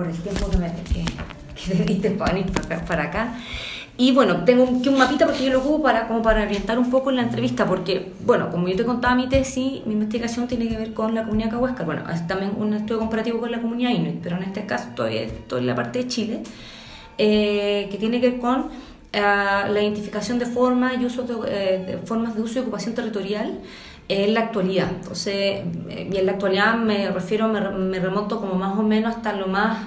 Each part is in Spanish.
por, el tiempo que, me, que, que para venir para, acá. Y bueno, tengo un, un mapita porque yo lo ocupo para, como para orientar un poco en la entrevista, porque, bueno, como yo te contaba mi tesis, mi investigación tiene que ver con la comunidad cahuéscar. Bueno, es también un estudio comparativo con la comunidad inuit, pero en este caso todavía estoy en la parte de Chile, eh, que tiene que ver con eh, la identificación de formas y uso de, eh, de formas de uso y ocupación territorial en la actualidad. Entonces, eh, y en la actualidad me refiero, me, me remonto como más o menos hasta lo más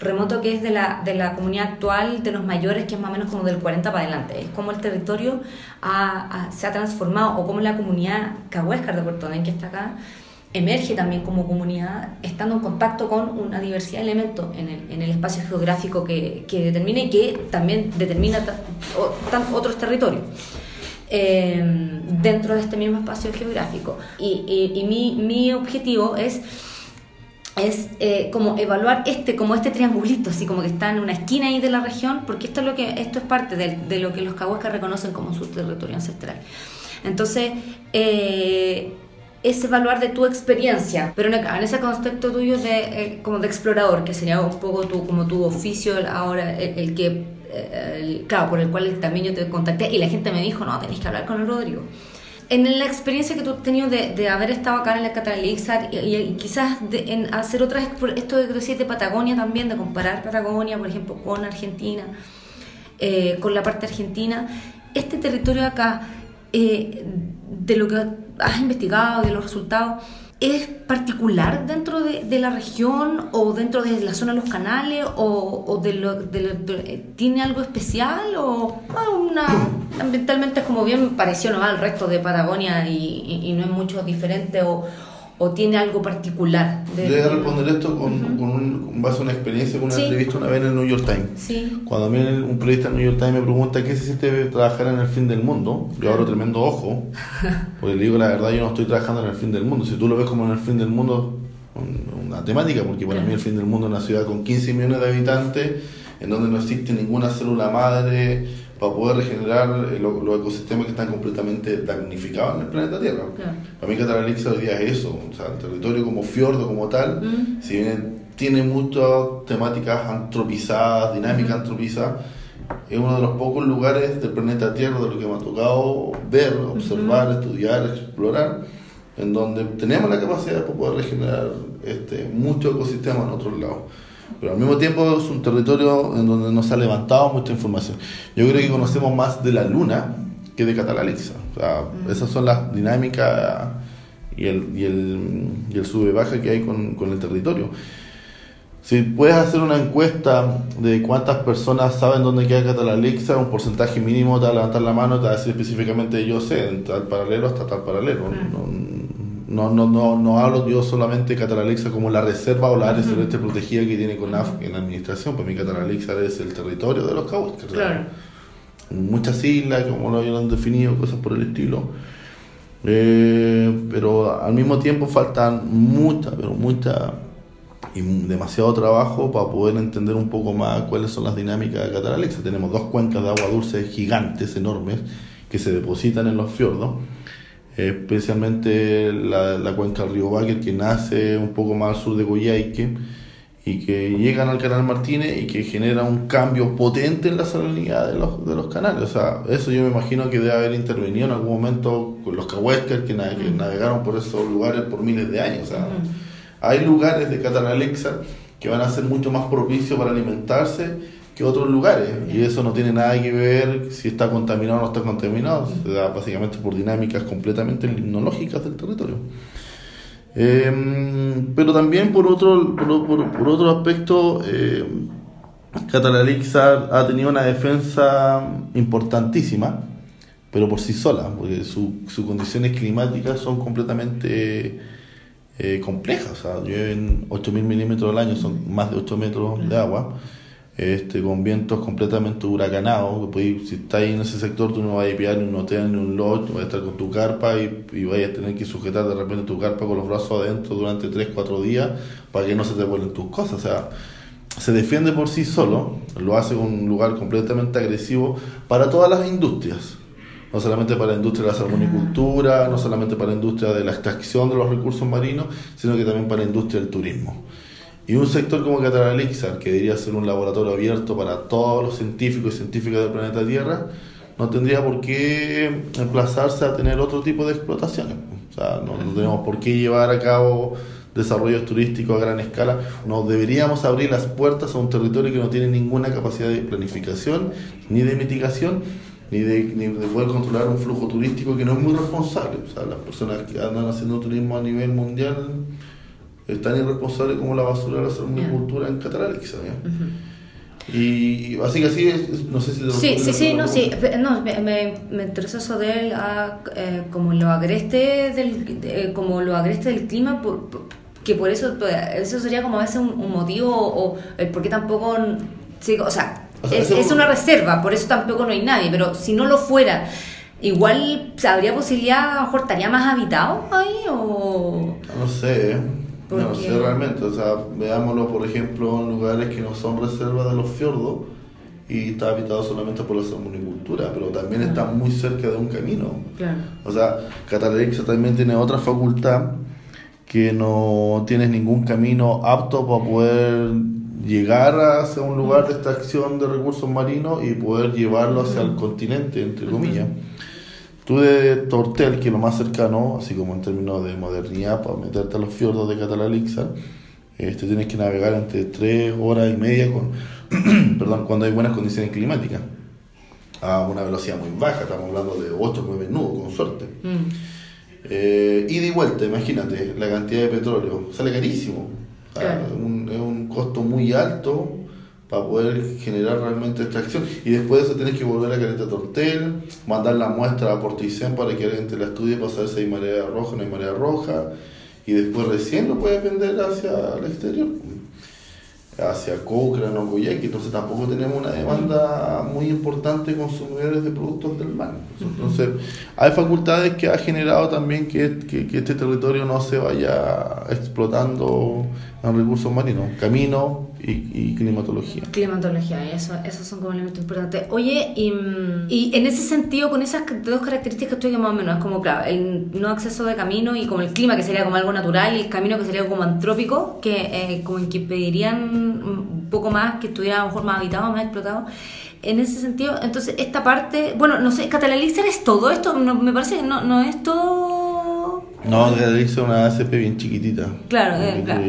remoto que es de la, de la comunidad actual de los mayores, que es más o menos como del 40 para adelante. Es como el territorio ha- se ha transformado, o como la comunidad cahuéscar de Puerto Montt, que está acá, emerge también como comunidad, estando en contacto con una diversidad de elementos en el, en el espacio geográfico que, que determina y que también determina otros territorios eh, dentro de este mismo espacio geográfico. Y, mi, objetivo es es eh, como evaluar este como este triangulito así como que está en una esquina ahí de la región porque esto es lo que esto es parte de, de lo que los cahuascas reconocen como su territorio ancestral entonces eh, es evaluar de tu experiencia pero en, en ese contexto tuyo de eh, como de explorador que sería un poco tu como tu oficio ahora el, el que eh, el- claro por el cual también yo te contacté y la gente me dijo no tenéis que hablar con el Rodrigo en la experiencia que tú has tenido de, de haber estado acá en la Catalixar y, y- quizás de- en hacer otras, esto de decías de Patagonia también, de comparar Patagonia, por ejemplo, con Argentina, eh, con la parte argentina, este territorio acá, eh, de lo que has investigado, de los resultados, ¿es particular dentro de, la región o dentro de la zona de los canales o, de lo, de- tiene algo especial o ah, una, ambientalmente es como bien parecido ¿no? al resto de Patagonia y, y- y no es mucho diferente o, o tiene algo particular? de- a responder esto con, con, un, con base a una experiencia, con una Sí. entrevista una vez en el New York Times. Sí, Cuando a mí un periodista del New York Times me pregunta qué se siente trabajar en el fin del mundo, yo abro tremendo ojo, porque le digo la verdad, yo no estoy trabajando en el fin del mundo. Si tú lo ves como en el fin del mundo, un- una temática, porque para mí el fin del mundo es una ciudad con 15 millones de habitantes, en donde no existe ninguna célula madre para poder regenerar eh, lo- los ecosistemas que están completamente damnificados en el planeta Tierra. Claro. Para mí Catalalixa hoy día es eso, o sea, el territorio como fiordo, como tal, Mm. si bien tiene muchas temáticas antropizadas, dinámicas antropizadas, es uno de los pocos lugares del planeta Tierra de lo que me ha tocado ver, observar, estudiar, explorar, en donde tenemos la capacidad de poder regenerar este, muchos ecosistemas en otros lados. Pero al mismo tiempo es un territorio en donde nos ha levantado mucha información. Yo creo que conocemos más de la Luna que de Catalalixa. O sea, esas son las dinámicas y el, y el, y el sube baja que hay con, con el territorio. Si puedes hacer una encuesta de cuántas personas saben dónde queda Catalalixa, un porcentaje mínimo te va a levantar la mano y te va a decir específicamente yo sé, en tal paralelo hasta tal paralelo. No, no, no, no, no hablo yo solamente de Catalalixa como la reserva o la área celeste protegida que tiene CONAF en la administración, para mí Catalalixa es el territorio de los Cahuascas. claro. Muchas islas, como lo hayan definido, cosas por el estilo. Eh, pero al mismo tiempo faltan mucha, pero mucha y demasiado trabajo para poder entender un poco más cuáles son las dinámicas de Catalalexa. Tenemos dos cuencas de agua dulce gigantes, enormes, que se depositan en los fiordos, eh, especialmente la, la cuenca del río Báquer, que nace un poco más al sur de Coyhaique y que llegan al canal Martínez y que genera un cambio potente en la salinidad de los, de los canales. O sea, eso yo me imagino que debe haber intervenido en algún momento con los cahuéscar que, na- que navegaron por esos lugares por miles de años. O sea, hay lugares de Catalalexa que van a ser mucho más propicios para alimentarse que otros lugares. Y eso no tiene nada que ver si está contaminado o no está contaminado. Se da básicamente por dinámicas completamente limnológicas del territorio. Eh, pero también por otro, por, por- por otro aspecto, eh, ha tenido una defensa importantísima, pero por sí sola, porque su- sus condiciones climáticas son completamente eh, complejas. O sea, llueven 8.000 milímetros al año, son más de 8 metros de agua, este, con vientos completamente huracanados. que podéis- si estás ahí en ese sector, tú no vas a pillar ni un hotel ni un lodge, vas a estar con tu carpa y, y vas a tener que sujetar de repente tu carpa con los brazos adentro durante 3-4 días para que no se te vuelen tus cosas. O sea, se defiende por sí solo, lo hace un lugar completamente agresivo para todas las industrias. No solamente para la industria de la salmonicultura, no solamente para la industria de la extracción de los recursos marinos, sino que también para la industria del turismo. Y un sector como Catalalixar, que debería ser un laboratorio abierto para todos los científicos y científicas del planeta Tierra, no tendría por qué emplazarse a tener otro tipo de explotaciones. O sea, no, no tenemos por qué llevar a cabo desarrollos turísticos a gran escala. No deberíamos abrir las puertas a un territorio que no tiene ninguna capacidad de planificación, ni de mitigación, ni de, ni de poder controlar un flujo turístico que no es muy responsable. O sea, las personas que andan haciendo turismo a nivel mundial es tan irresponsable como la basura de la salmocultura en Catalán, quizás. Y así que así, es, no sé si... Sí, sí, sí, no, sí, no, me, me, me interesó eso de él, ah, eh, como lo agreste del, eh, como lo agreste del clima, por, por- que por eso, pues, eso sería como a veces un, un motivo, o el por qué tampoco, sí, o sea, O sea, es, eso- es una reserva, por eso tampoco no hay nadie, pero si no lo fuera, igual habría posibilidad, a lo mejor estaría más habitado ahí, o... No sé, ¿eh? ¿Por no sé realmente. O sea, veámoslo, por ejemplo, en lugares que no son reservas de los fiordos y está habitado solamente por la salmonicultura, pero también Claro. está muy cerca de un camino. Claro. O sea, Catalexa también tiene otra facultad que no tienes ningún camino apto para poder llegar hacia un lugar de extracción de recursos marinos y poder llevarlo hacia el continente, entre comillas. Tú de Tortel, que es lo más cercano, así como en términos de modernidad, para meterte a los fiordos de Catalalixa, este, tienes que navegar entre 3 horas y media con, perdón, cuando hay buenas condiciones climáticas, a una velocidad muy baja, estamos hablando de 8 o 9 nudos, con suerte. Mm. Eh, ida y vuelta, imagínate, la cantidad de petróleo, sale carísimo. Un- es un costo muy alto para poder generar realmente extracción. Y después de eso tenés que volver a Caleta Tortel, mandar la muestra a Porticén para que alguien te la estudie para saber si hay marea roja o no hay marea roja. Y después recién lo puedes vender hacia el exterior, hacia Cochrane o Coyhaique. Entonces tampoco tenemos una demanda muy importante de consumidores de productos del mar. Entonces hay facultades que ha generado también que, que- que este territorio no se vaya explotando en recursos marinos, camino y, y climatología. Climatología, eso, esos son como elementos importantes. Oye, y, mm, y en ese sentido, con esas dos características que más o menos, es como, claro, el no acceso de camino y como el clima, que sería como algo natural, y el camino que sería como antrópico, que eh, como en que pedirían un poco más, que estuviera a lo mejor más habitado, más explotado. En ese sentido, entonces, esta parte, bueno, no sé, Catalalixer es todo esto, no, me parece que no, no es todo... No, realiza una ACP bien chiquitita. Claro, eh, claro.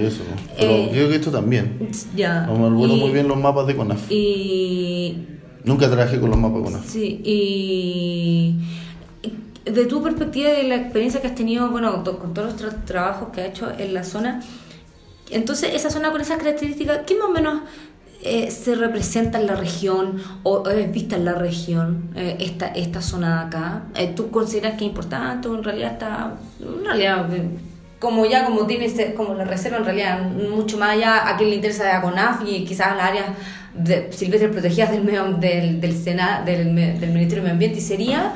Pero Eh, creo que esto también. Ya. No me recuerdo muy bien los mapas de CONAF. Y Nunca trabajé con los mapas de CONAF. Sí, y de tu perspectiva y de la experiencia que has tenido, bueno, con todos los tra- trabajos que has hecho en la zona, entonces esa zona con esas características, ¿qué más o menos eh, se representa en la región o es vista en la región eh, esta, esta zona de acá? Eh, ¿Tú consideras que es importante o en realidad está, en realidad, eh, como ya como tiene como la reserva en realidad mucho más allá a quien le interesa la CONAF y quizás las áreas de silvestres protegidas del medio, del del, Sena, del, del Ministerio de Medio Ambiente y sería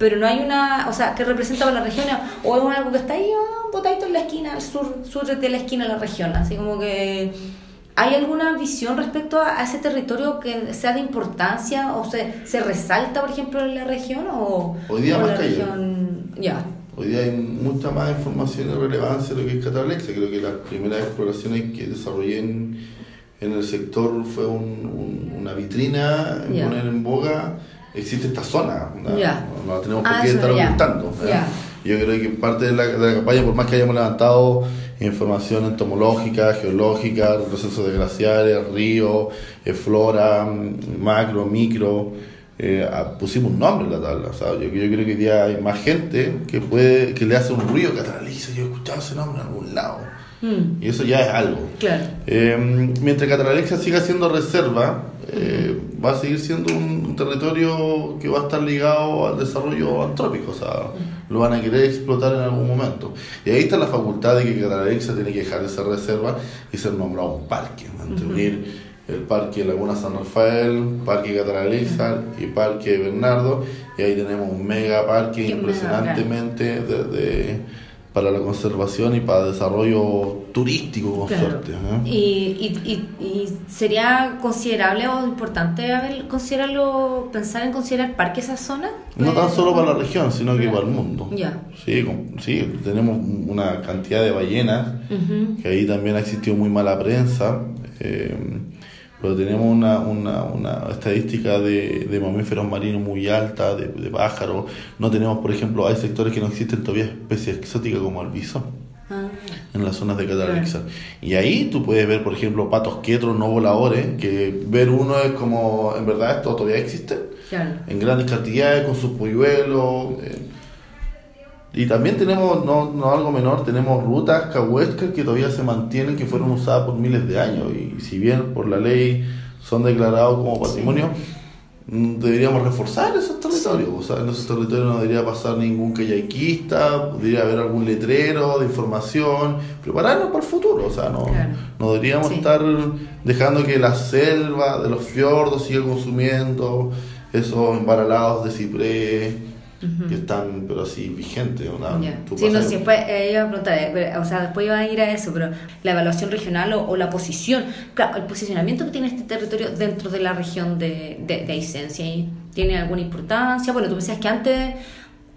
pero no hay una, o sea, que representa para la región o es algo que está ahí ah, botadito en la esquina, al sur, sur de la esquina de la región, así como que ¿hay alguna visión respecto a, ese territorio que sea de importancia o se, se resalta, por ejemplo, en la región o, Hoy día o más la que región ya Hoy día hay mucha más información y relevancia de lo que es Catalexa. Creo que las primeras exploraciones que desarrollé en, en el sector fue un- un- una vitrina en Ya. poner en boga. Existe esta zona, ¿no? Ya. no, la tenemos por Ah, qué estar ocultando. Yo creo que parte de la, de la campaña, por más que hayamos levantado información entomológica, geológica, procesos de glaciares, ríos, eh, flora, mm, macro, micro, eh, pusimos un nombre en la tabla. O sea, yo, yo creo que hoy día hay más gente que puede que le hace un ruido catalaliza. Yo he escuchado ese nombre en algún lado. Mm, Y eso ya es algo. claro Eh, mientras Catalalexa siga siendo reserva, eh, va a seguir siendo un, territorio que va a estar ligado al desarrollo antrópico, o sea, lo van a querer explotar en algún momento. Y ahí está la facultad de que Catalalexa tiene que dejar de ser reserva y ser nombrado un parque, entre unir el Parque Laguna San Rafael, Parque Catalalexa y Parque Bernardo, y ahí tenemos un mega parque Qué mega, impresionantemente de, de- para la conservación y para desarrollo turístico con Claro. suerte. ¿eh? Y, y, y, y sería considerable o importante a ver, considerarlo, pensar en considerar parque esa zona. No tan Pues, solo para la región, sino que para el mundo. Ya. Sí, sí, tenemos una cantidad de ballenas, Ujú. que ahí también ha existido muy mala prensa, eh, pero tenemos una, una, una estadística de, de mamíferos marinos muy alta, de, de pájaros. No tenemos, por ejemplo, hay sectores que no existen todavía especies exóticas como el bisón Ah, en las zonas de Catalaxa. Y ahí tú puedes ver, por ejemplo, patos quetros no voladores, que ver uno es como, en verdad, esto todavía existe claro. en grandes cantidades con sus polluelos. eh. Y también tenemos, no, no algo menor, tenemos rutas cahuescas que todavía se mantienen, que fueron usadas por miles de años. Y si bien por la ley son declarados como patrimonio, mm, deberíamos reforzar esos territorios. O sea, en esos territorios no debería pasar ningún kayakista, debería haber algún letrero de información, prepararnos para el futuro. O sea, no, Claro. no deberíamos Sí. estar dejando que la selva de los fiordos siga consumiendo esos embaralados de ciprés que están, pero así, vigentes. ¿no? Ya. Tú Sí, no, sí, después eh, iba a preguntar, eh, o sea, después iba a ir a eso, pero la evaluación regional o, o la posición, claro, el posicionamiento que tiene este territorio dentro de la región de, de, de Aysén, ¿sí? ¿tiene alguna importancia? Bueno, tú decías que antes,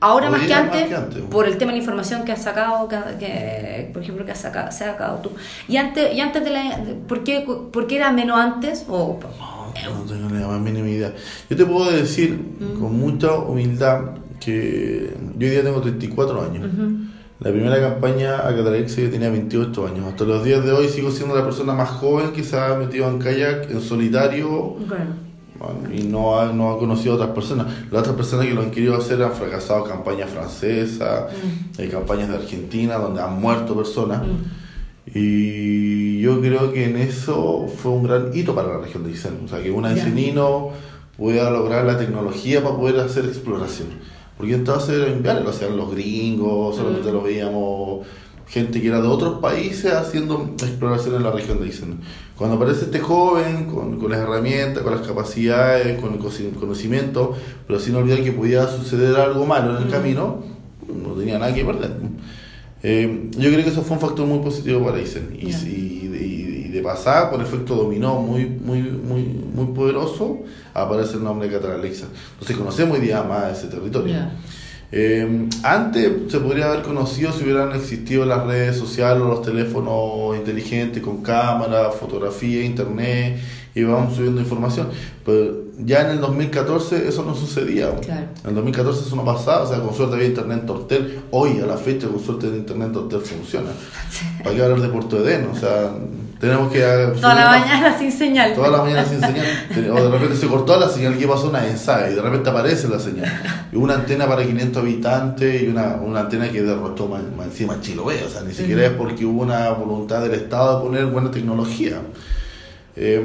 ahora más que, más antes, que antes. por el tema de la información que has sacado, que, que, por ejemplo, que has sacado, se ha sacado tú. Y antes, y antes de la, ¿por, qué, ¿por qué era menos antes? O, No, no tengo ni la más mínima idea. Yo te puedo decir Mm. con mucha humildad que yo hoy día tengo 34 años. La primera campaña a Catalaxa yo tenía 28 años. Hasta los días de hoy sigo siendo la persona más joven que se ha metido en kayak en solitario y no ha, no ha conocido a otras personas. Las otras personas que lo han querido hacer han fracasado campañas francesas, hay campañas de Argentina donde han muerto personas. Y yo creo que en eso fue un gran hito para la región de Aysén. O sea, que un Ya. aicenino pudiera lograr la tecnología para poder hacer exploración. Porque entonces era inviable, lo hacían los gringos, solamente lo veíamos gente que era de otros países haciendo exploración en la región de Aysén. Cuando aparece este joven con, con las herramientas, con las capacidades, con el conocimiento, pero sin olvidar que podía suceder algo malo en el camino, no tenía nada que perder. Eh, yo creo que eso fue un factor muy positivo para. Y, y, de- y de pasada, por efecto dominó muy, muy, muy, muy poderoso, aparece el nombre de Catalaxa. Entonces conocemos hoy día más ese territorio. Ya. Eh, antes se podría haber conocido si hubieran existido las redes sociales o los teléfonos inteligentes con cámara, fotografía, internet y vamos subiendo información. Pero ya en el 2014 eso no sucedía. Claro. En el 2014 eso no pasaba, o sea, con suerte había internet en Tortel. Hoy a la fecha con suerte el internet en Tortel funciona. ¿Para qué hablar de Puerto Edén? O sea, tenemos que... toda la mañana sin señal. Toda la mañana sin señal. O de repente se cortó la señal, ¿qué pasó? Una ensaya y de repente aparece la señal. Y una antena para 500 habitantes y una, una antena que derrotó más, más encima Chiloé. O sea, ni siquiera es porque hubo una voluntad del Estado de poner buena tecnología. Eh,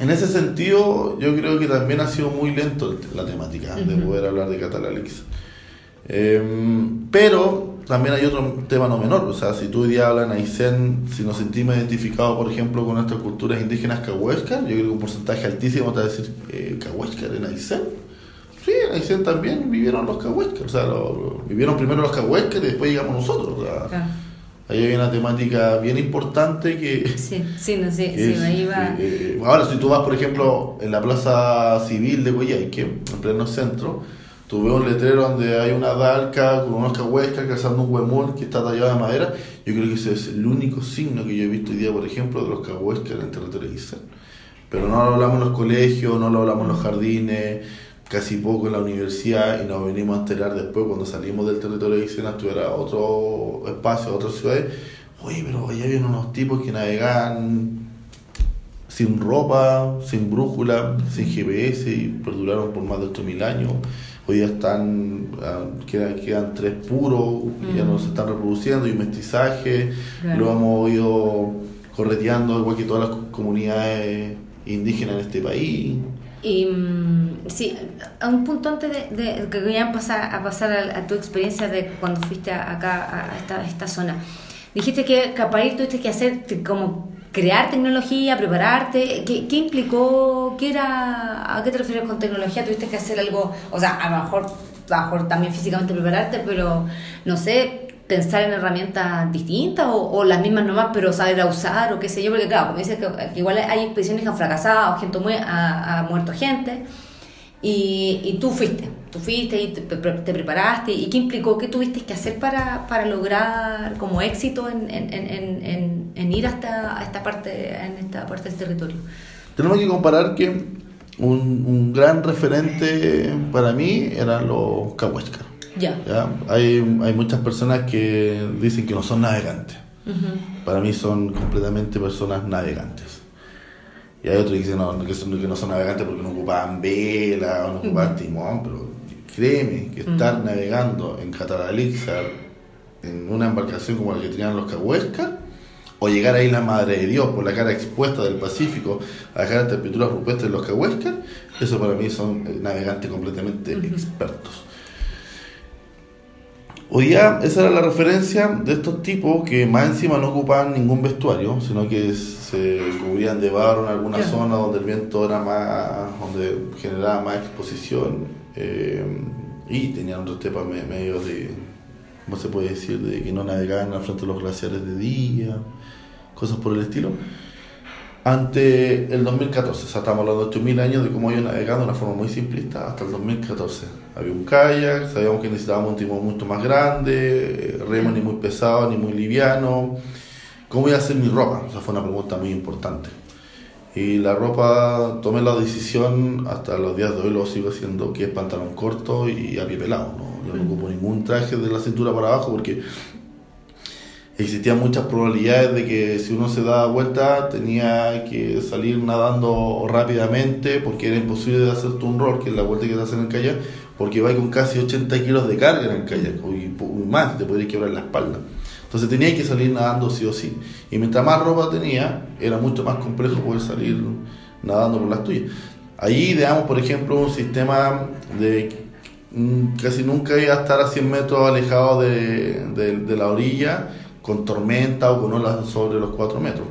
en ese sentido, yo creo que también ha sido muy lento la temática de Ujú. poder hablar de Catalalix. Eh, pero también hay otro tema no menor, o sea, si tú hoy día hablas en Aysén, si nos sentimos identificados, por ejemplo, con nuestras culturas indígenas cahuescas, yo creo que un porcentaje altísimo te va a decir eh, en Aysén. Sí, en Aysén también vivieron los cahuescas, o sea, lo- lo- vivieron primero los cahuescas y después llegamos nosotros. o sea, Claro. Ahí hay una temática bien importante que, Sí, sí, no, sí, es, sí, ahí va. eh, eh, ahora, si tú vas, por ejemplo, en la plaza civil de Coyhaique, en pleno centro, tú ves un letrero donde hay una dalca con unos cahuescas calzando un huemul que está tallado de madera. Yo creo que ese es el único signo que yo he visto hoy día, por ejemplo, de los cahuescas en el territorio de. Pero no lo hablamos en los colegios, no lo hablamos en los jardines, casi poco en la universidad y nos venimos a enterar después cuando salimos del territorio de Israel, estuviera a otro espacio, a otras ciudades. Oye, pero allá habían unos tipos que navegaban sin ropa, sin brújula, sin GPS y perduraron por más de 8.000 años. Hoy ya están, ah, quedan, quedan tres puros, ya no se están reproduciendo, y un mestizaje, lo hemos ido correteando igual que todas las comunidades indígenas en este país. Y mm, sí, a un punto antes de, de que querían pasar a pasar a, tu experiencia de cuando fuiste acá a esta, esta zona, dijiste que, que para ir tuviste que hacer como crear tecnología, prepararte. ¿Qué, qué implicó? ¿Qué era? ¿A qué te refieres con tecnología? ¿Tuviste que hacer algo? O sea, a lo mejor, a lo mejor también físicamente prepararte, pero no sé, pensar en herramientas distintas o, las mismas nomás, pero saber a usar o qué sé yo, porque claro, como dices que, igual hay expediciones que han fracasado, gente ha, muerto gente, y, tú fuiste, tú fuiste y te, te, preparaste, y qué implicó, qué tuviste que hacer para, para lograr como éxito en, en, en, en ir hasta esta parte, en esta parte del territorio. Tenemos que comparar que un, un gran referente para mí eran los Cahuéscar. Ya. Hay, hay muchas personas que dicen que no son navegantes. Para mí son completamente personas navegantes. Y hay otros que dicen no, que, son, que no son navegantes porque no ocupaban vela o no ocupaban timón, pero créeme que estar navegando en Catalalixar en una embarcación como la que tenían los Cahuéscar, o llegar a Isla Madre de Dios por la cara expuesta del Pacífico a dejar temperaturas rupestres de los Cahuéscar, eso para mí son navegantes completamente expertos. Hoy día esa era la referencia de estos tipos que más encima no ocupaban ningún vestuario, sino que se cubrían de barro en alguna zona donde el viento era más, donde generaba más exposición eh, y tenían otros temas medios de, ¿cómo se puede decir?, de que no navegaban al frente de los glaciares de día, cosas por el estilo ante el 2014. O sea, estamos hablando de 8.000 años de cómo ido navegando de una forma muy simplista hasta el 2014. Había un kayak, sabíamos que necesitábamos un timón mucho más grande, remo ni muy pesado ni muy liviano. ¿Cómo iba a hacer mi ropa? O sea, fue una pregunta muy importante. Y la ropa, tomé la decisión, hasta los días de hoy lo sigo haciendo, que es pantalón corto y a pie pelado. ¿no? Yo no ocupo ningún traje de la cintura para abajo porque existían muchas probabilidades de que si uno se daba vuelta tenía que salir nadando rápidamente porque era imposible de hacer un rol, que es la vuelta que te hacen en kayak, porque va con casi 80 kilos de carga en kayak, y más, te podría quebrar la espalda. Entonces tenía que salir nadando sí o sí. Y mientras más ropa tenía, era mucho más complejo poder salir nadando por las tuyas. Ahí ideamos, por ejemplo, un sistema de mm, casi nunca iba a estar a 100 metros alejado de, de la orilla con tormenta o con olas sobre los 4 metros.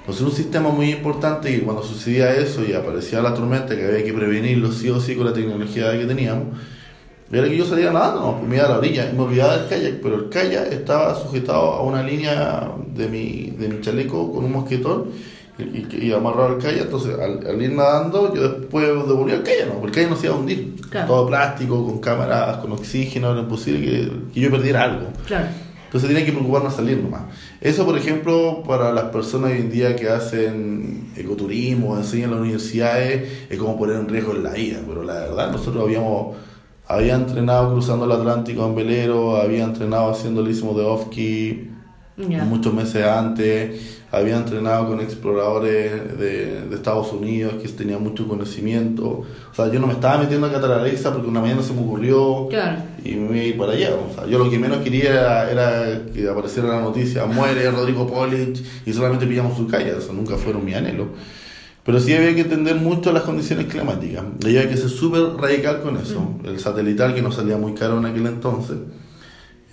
Entonces un sistema muy importante y cuando sucedía eso y aparecía la tormenta que había que prevenirlo sí o sí con la tecnología que teníamos, era que yo salía nadando, no, pues me iba a la orilla y me olvidaba del kayak, pero el kayak estaba sujetado a una línea de mi, de mi chaleco con un mosquetón y, y, amarrado al kayak, entonces al, ir nadando yo después devolvía el kayak, no, porque el kayak no se iba a hundir, todo plástico, con cámaras, con oxígeno, era imposible que, que yo perdiera algo. Claro. Entonces tienen que preocuparnos salir nomás. Eso, por ejemplo, para las personas hoy en día que hacen ecoturismo, enseñan en las universidades, es como poner en riesgo la vida. Pero la verdad, nosotros habíamos había entrenado cruzando el Atlántico en velero, había entrenado haciendo el istmo de Ofki muchos meses antes, había entrenado con exploradores de, de, Estados Unidos que tenían mucho conocimiento. O sea, yo no me estaba metiendo a Alexa porque una mañana se me ocurrió y me iba para allá. O sea, yo lo que menos quería era que apareciera la noticia, muere Rodrigo Polich y solamente pillamos su calle. Eso nunca fueron mi anhelo. Pero sí había que entender mucho las condiciones climáticas. Y había que ser súper radical con eso. Mm. El satelital que nos salía muy caro en aquel entonces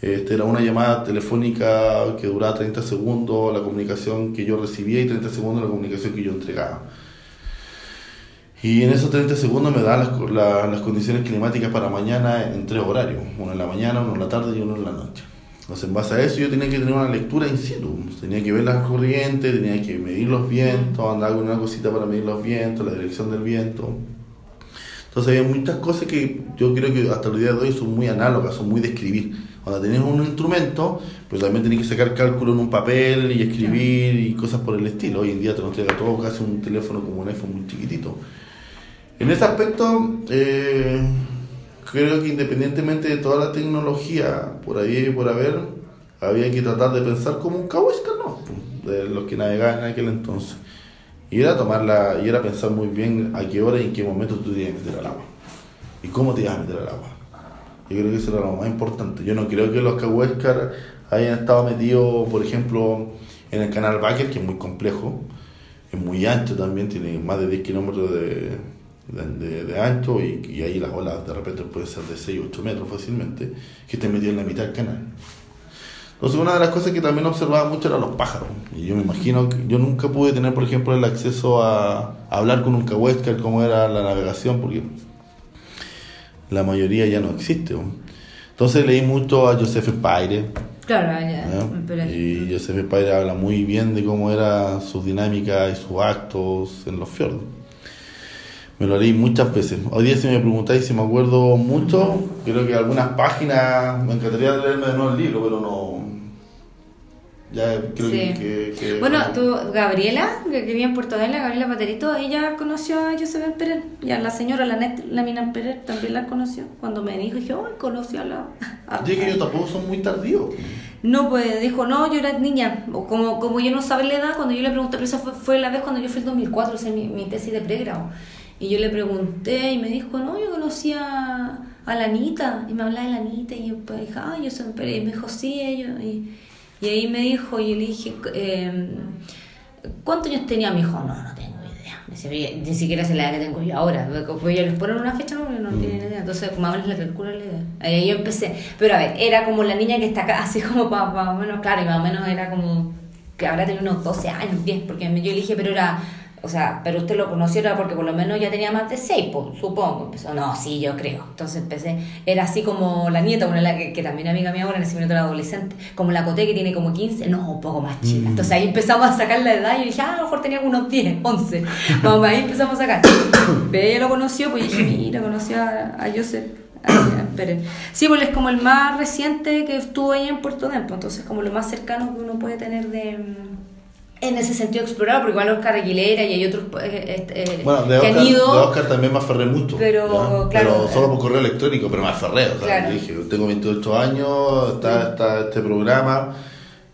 este, era una llamada telefónica que duraba 30 segundos, la comunicación que yo recibía y 30 segundos la comunicación que yo entregaba. Y en esos 30 segundos me dan las, las, condiciones climáticas para mañana en tres horarios, uno en la mañana, uno en la tarde y uno en la noche. Entonces en base a eso yo tenía que tener una lectura in situ, tenía que ver las corrientes, tenía que medir los vientos, andar con una cosita para medir los vientos, la dirección del viento. Entonces hay muchas cosas que yo creo que hasta el día de hoy son muy análogas, son muy de escribir cuando tenés un instrumento, pues también tenés que sacar cálculo en un papel y escribir y cosas por el estilo. Hoy en día te lo entrega todo casi un teléfono como un iPhone muy chiquitito. En ese aspecto, eh, creo que independientemente de toda la tecnología por ahí y por haber, había que tratar de pensar como un cahuesca, ¿no? De los que navegaban en aquel entonces. Y era tomarla, y era pensar muy bien a qué hora y en qué momento tú te ibas a meter al agua. Y cómo te ibas a meter al agua. Yo creo que eso era lo más importante. Yo no creo que los Cahuéscar hayan estado metidos, por ejemplo, en el canal Baker, que es muy complejo, es muy ancho también, tiene más de 10 kilómetros de, de, ancho y, ahí las olas de repente pueden ser de 6 8 metros fácilmente, que estén metidos en la mitad del canal. Entonces una de las cosas que también observaba mucho eran los pájaros. Y yo me imagino que yo nunca pude tener, por ejemplo, el acceso a, hablar con un cahuéscar, cómo era la navegación, porque la mayoría ya no existe. Entonces leí mucho a Joseph Paire, Claro. ¿ya? Pero Y ese mi padre habla muy bien de cómo era su dinámica y sus actos en los fiordos. Me lo leí muchas veces. Hoy día si me preguntáis si me acuerdo mucho, creo que algunas páginas, me encantaría leerme de nuevo el libro, pero no... Ya creo Sí. que, que- que- Bueno, tú, Gabriela, que vivía en Puerto Vela, Gabriela Paterito, ella conoció a Joseph Pérez. Y a la señora, la net Lamina Pérez, también la conoció. Cuando me dijo, dije, oh, conoció a la... a- Yo que ellos tampoco son muy tardíos. No, pues dijo, no, yo era niña. O Como, como yo no sabía la edad, cuando yo le pregunté, pero esa fue, fue la vez cuando yo fui en 2004, hice mi, mi tesis de pregrado. Y yo le pregunté y me dijo, no, yo conocía a la Anita. Y me hablaba de la Anita y yo pues, dije, ah, yo soy Pérez. Y me dijo, sí, ellos. Y, y ahí me dijo, y yo le dije, eh, ¿cuántos años tenía? Me dijo, no, no tengo idea. Me decía, "Oye, ni siquiera sé la edad que tengo yo ahora. Pues ellos les ponen una fecha, no, no Mm. tienen idea. Entonces, más o menos le calculo la edad. Ahí yo empecé. Pero a ver, era como la niña que está acá, así como más o menos, claro, y más o menos era como que habrá tenido unos 12 años, 10, porque yo le dije, pero era. O sea, pero usted lo conoció era porque por lo menos ya tenía más de 6, supongo. Empezó, no, sí, yo creo. Entonces empecé, era así como la nieta, una la que, que también amiga mía ahora en ese minuto era adolescente, como la Coté que tiene como 15, no, un poco más chica. Mm. Entonces ahí empezamos a sacar la edad y yo dije, ah, a lo mejor tenía unos 10, 11. Vamos, ahí empezamos a sacar. Pero ella lo conoció, pues dije, mira, conoció a, a Joseph. Pérez. Sí, pues es como el más reciente que estuvo ahí en Puerto Dempo, entonces como lo más cercano que uno puede tener de mm, en ese sentido explorado, porque igual Oscar Aguilera y hay otros eh, eh, Bueno, de que Oscar, han ido. de Oscar también me aferré mucho. Pero, claro, Pero solo eh, por correo electrónico, pero me aferré. O sea, Claro. dije, tengo 28 años, está, está este programa,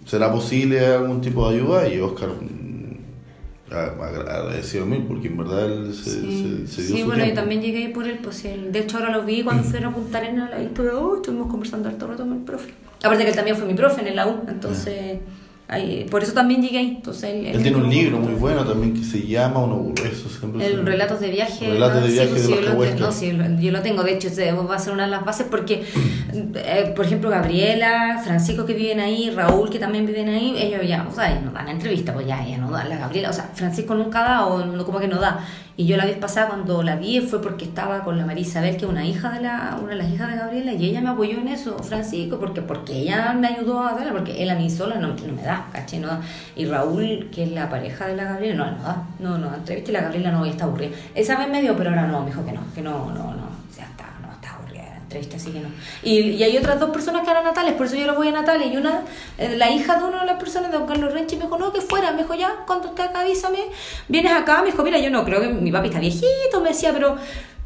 ¿será posible algún tipo de ayuda? Y Oscar mm, a- agra- agradecido mil, porque en verdad él se, Sí, se, se dio Sí, su bueno, yo tiempo. también llegué ahí por él, pues él- de hecho ahora lo vi cuando fueron a Punta Arenas, ahí estuve, oh, estuvimos conversando harto rato con el profe. Aparte que él también fue mi profe en el U, entonces, ahí, por eso también llegué ahí. Entonces, él, Él tiene un libro muy bueno también que se llama Uno Burgueso. Siempre El relatos de viaje. Relatos de ah, sí, viaje pues, de sí, los yo, sí, yo lo tengo, de hecho, va a ser una de las bases porque, eh, por ejemplo, Gabriela, Francisco que viven ahí, Raúl que también viven ahí, ellos ya, o sea, ellos no dan entrevista, pues ya, ya no dan, la Gabriela, o sea, Francisco nunca da o no, como que no da. Y yo la vez pasada cuando la vi fue porque estaba con la María Isabel, que es una hija de la, una de las hijas de Gabriela, y ella me apoyó en eso, Francisco, porque, porque ella me ayudó a darla, porque él a mí sola no, no me da, caché, no da. Y Raúl, que es la pareja de la Gabriela, no, no da, no, no y la Gabriela no, está aburrida. Esa vez me dio, pero ahora no, me dijo que no, que no, no, no, ya está, no, está aburrida la entrevista, así que no. Y, y hay otras dos personas que eran natales, por eso yo lo voy a Natales, y una, eh, la hija de una de las personas de don Carlos Renchi me dijo, no, que fuera, me dijo, ya, cuando esté acá avísame, vienes acá, me dijo, mira, yo no creo que mi papi está viejito, me decía, pero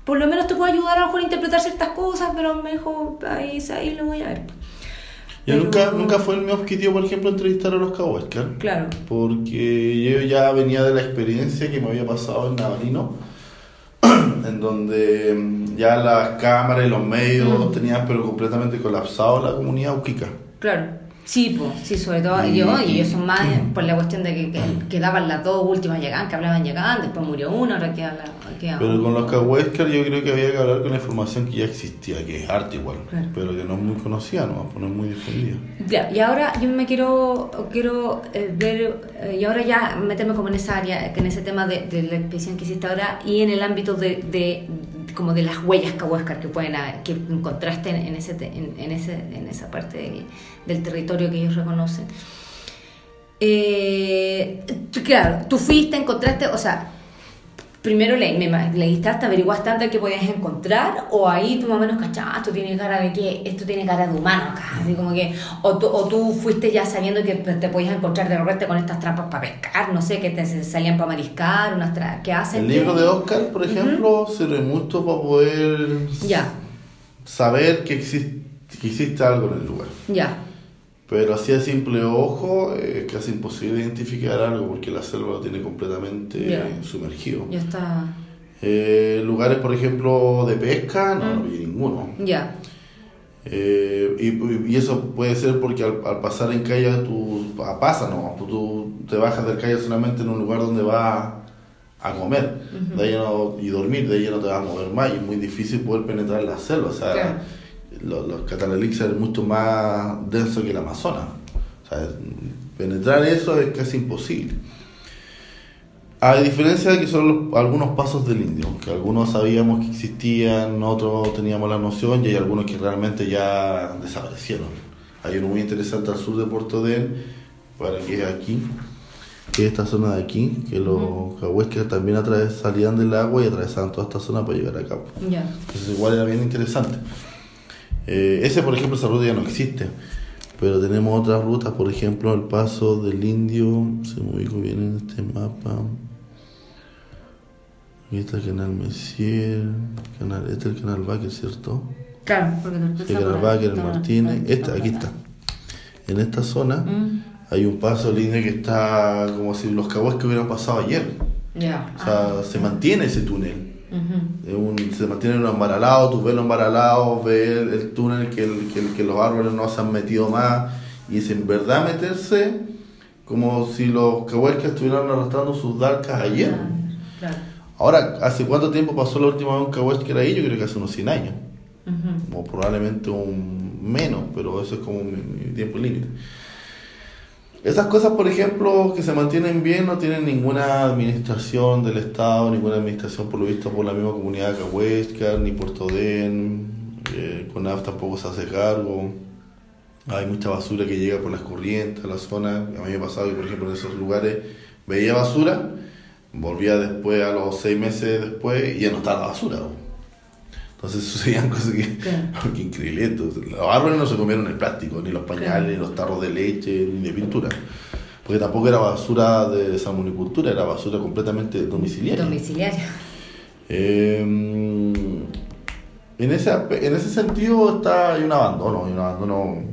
por lo menos te puedo ayudar a lo mejor a interpretar ciertas cosas, pero me dijo, ahí, ahí lo voy a ver. Yo Pero- nunca, nunca fue mi objetivo, por ejemplo, entrevistar a los Cahuescar. Claro. Porque yo ya venía de la experiencia que me había pasado en Navarino, en donde mm, ya las cámaras y los medios tenían pero completamente colapsado la comunidad uquica. Claro. Sí, pues, sí, sobre todo Y- yo, y ellos son más por la cuestión de que, que quedaban las dos últimas llegaban, que hablaban llegaban, después murió una, ahora queda la. Pero con los Cahuéscar yo creo que había que hablar con la información que ya existía, que es arte igual, Claro. pero que no es muy conocida, no, no es muy difundida. Ya, y ahora yo me quiero, quiero eh, ver, eh, y ahora ya meterme como en esa área, en ese tema de, de la expedición que hiciste ahora y en el ámbito de, de- como de las huellas cahuéscar que pueden que encontraste en, ese, en, ese, en esa parte del, territorio que ellos reconocen. Eh, claro, tú fuiste, encontraste, o sea, primero le, me, leíste hasta, averiguaste antes qué podías encontrar, o ahí tú más o menos cachabas, esto tiene cara de que, esto tiene cara de humano acá, así como que, o tú, o tú fuiste ya sabiendo que te podías encontrar de repente con estas trampas para pescar, no sé, que te salían para mariscar, unas ¿qué hacen? El libro que- de Oscar, por ejemplo, sirve mucho para poder Ya, saber que existe, que existe algo en el lugar. ya, Pero así a simple ojo es casi imposible identificar algo porque la selva lo tiene completamente sumergido. ya está, Eh, lugares, por ejemplo, de pesca, no, no Mm. vi ninguno. ya, Eh, y, y eso puede ser porque al, al pasar en calle tú ah, pasa, ¿no? Tú, te bajas del calle solamente en un lugar donde vas a comer de ahí no- y dormir, de ahí no te vas a mover más y es muy difícil poder penetrar la selva. O sea, Claro. Los, los Catalelixas es mucho más denso que el Amazonas. O sea, penetrar eso es casi imposible. A diferencia de que son los- algunos pasos del indio, que algunos sabíamos que existían, otros teníamos la noción y hay algunos que realmente ya desaparecieron. Hay uno muy interesante al sur de Puerto Den, para que es aquí, que es esta zona de aquí, que los cahuescas también atraves, salían del agua y atravesaban toda esta zona para llegar acá. Ya. Entonces igual era bien interesante. Eh, ese, por ejemplo, esa ruta ya no existe. Pero tenemos otras rutas, por ejemplo, el paso del indio, se me ubico bien en este mapa. Aquí está el canal Messier, canal, este es el canal Baker, ¿cierto? Claro, porque no Sí, canal Baker, el Martínez, esta, aquí está. En esta zona Mm. hay un paso línea que está como si los caguas que hubieran pasado ayer. Ya. O sea, se mantiene ese túnel. Ujú. Es un- se mantiene un embaralado, tú ves los embaralados, ves el, el túnel que, el- que, el- que los árboles no se han metido más y es en verdad meterse como si los cahuescas estuvieran arrastrando sus dalcas ayer. Claro. Ahora, ¿hace cuánto tiempo pasó la última vez un cahuesque era ahí? Yo creo que hace unos 100 años, o probablemente un menos, pero eso es como mi, mi tiempo límite. Esas cosas, por ejemplo, que se mantienen bien, no tienen ninguna administración del Estado, ninguna administración por lo visto por la misma comunidad Cahuéscar, ni Puerto Den, eh, CONAF tampoco se hace cargo. Hay mucha basura que llega por las corrientes a la zona. A mí me ha pasado que, por ejemplo, en esos lugares veía basura, volvía después, a los seis meses después, y ya no estaba la basura. Entonces sucedían cosas que, Claro. qué increíble. Los árboles no se comieron el plástico, ni los pañales, ni los tarros de leche, ni de pintura. Porque tampoco era basura de salmonicultura, era basura completamente domiciliaria. Domiciliario. Eh, en, ese, en ese sentido está, hay un abandono, hay un abandono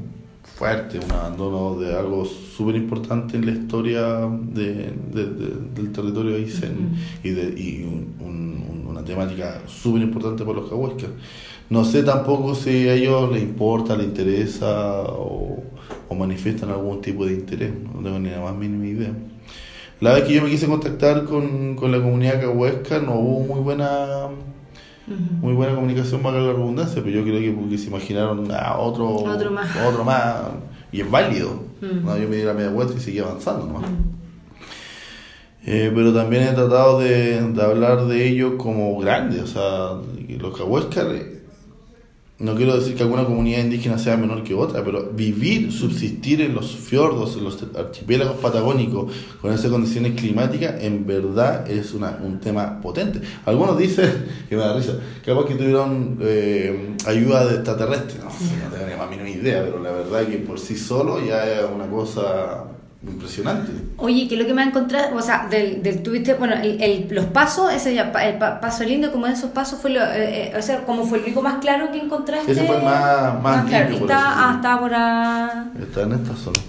fuerte, un abandono de algo súper importante en la historia de, de- de- del territorio de Aysén y, de, y un- un- una temática súper importante para los cahuescas. No sé tampoco si a ellos les importa, les interesa o, o manifiestan algún tipo de interés, no tengo ni la más mínima idea. La vez que yo me quise contactar con, con la comunidad cahuesca no hubo muy buena Muy buena comunicación para la redundancia, pero yo creo que porque se imaginaron a otro, Otro más. otro más, y es válido. No, yo me di la media vuelta y seguí avanzando nomás. Eh, pero también he tratado de, de hablar de ellos como grandes, o sea, los cahuéscar, eh, no quiero decir que alguna comunidad indígena sea menor que otra, pero vivir, subsistir en los fiordos, en los archipiélagos patagónicos, con esas condiciones climáticas, en verdad es una, un tema potente. Algunos dicen, que me da risa, capaz que tuvieron eh, ayuda de extraterrestres, no, sé, no tengo ni más mínima idea, pero la verdad que por sí solo ya es una cosa impresionante. Oye, que lo que me ha encontrado, o sea, del, del tuviste, bueno, el, el- los pasos, ese ya, el pa- paso lindo, como de esos pasos fue lo, eh, eh, o sea, como fue el único más claro que encontraste. Ese fue el más- más claro. por ah, está por a... Está en esta zona.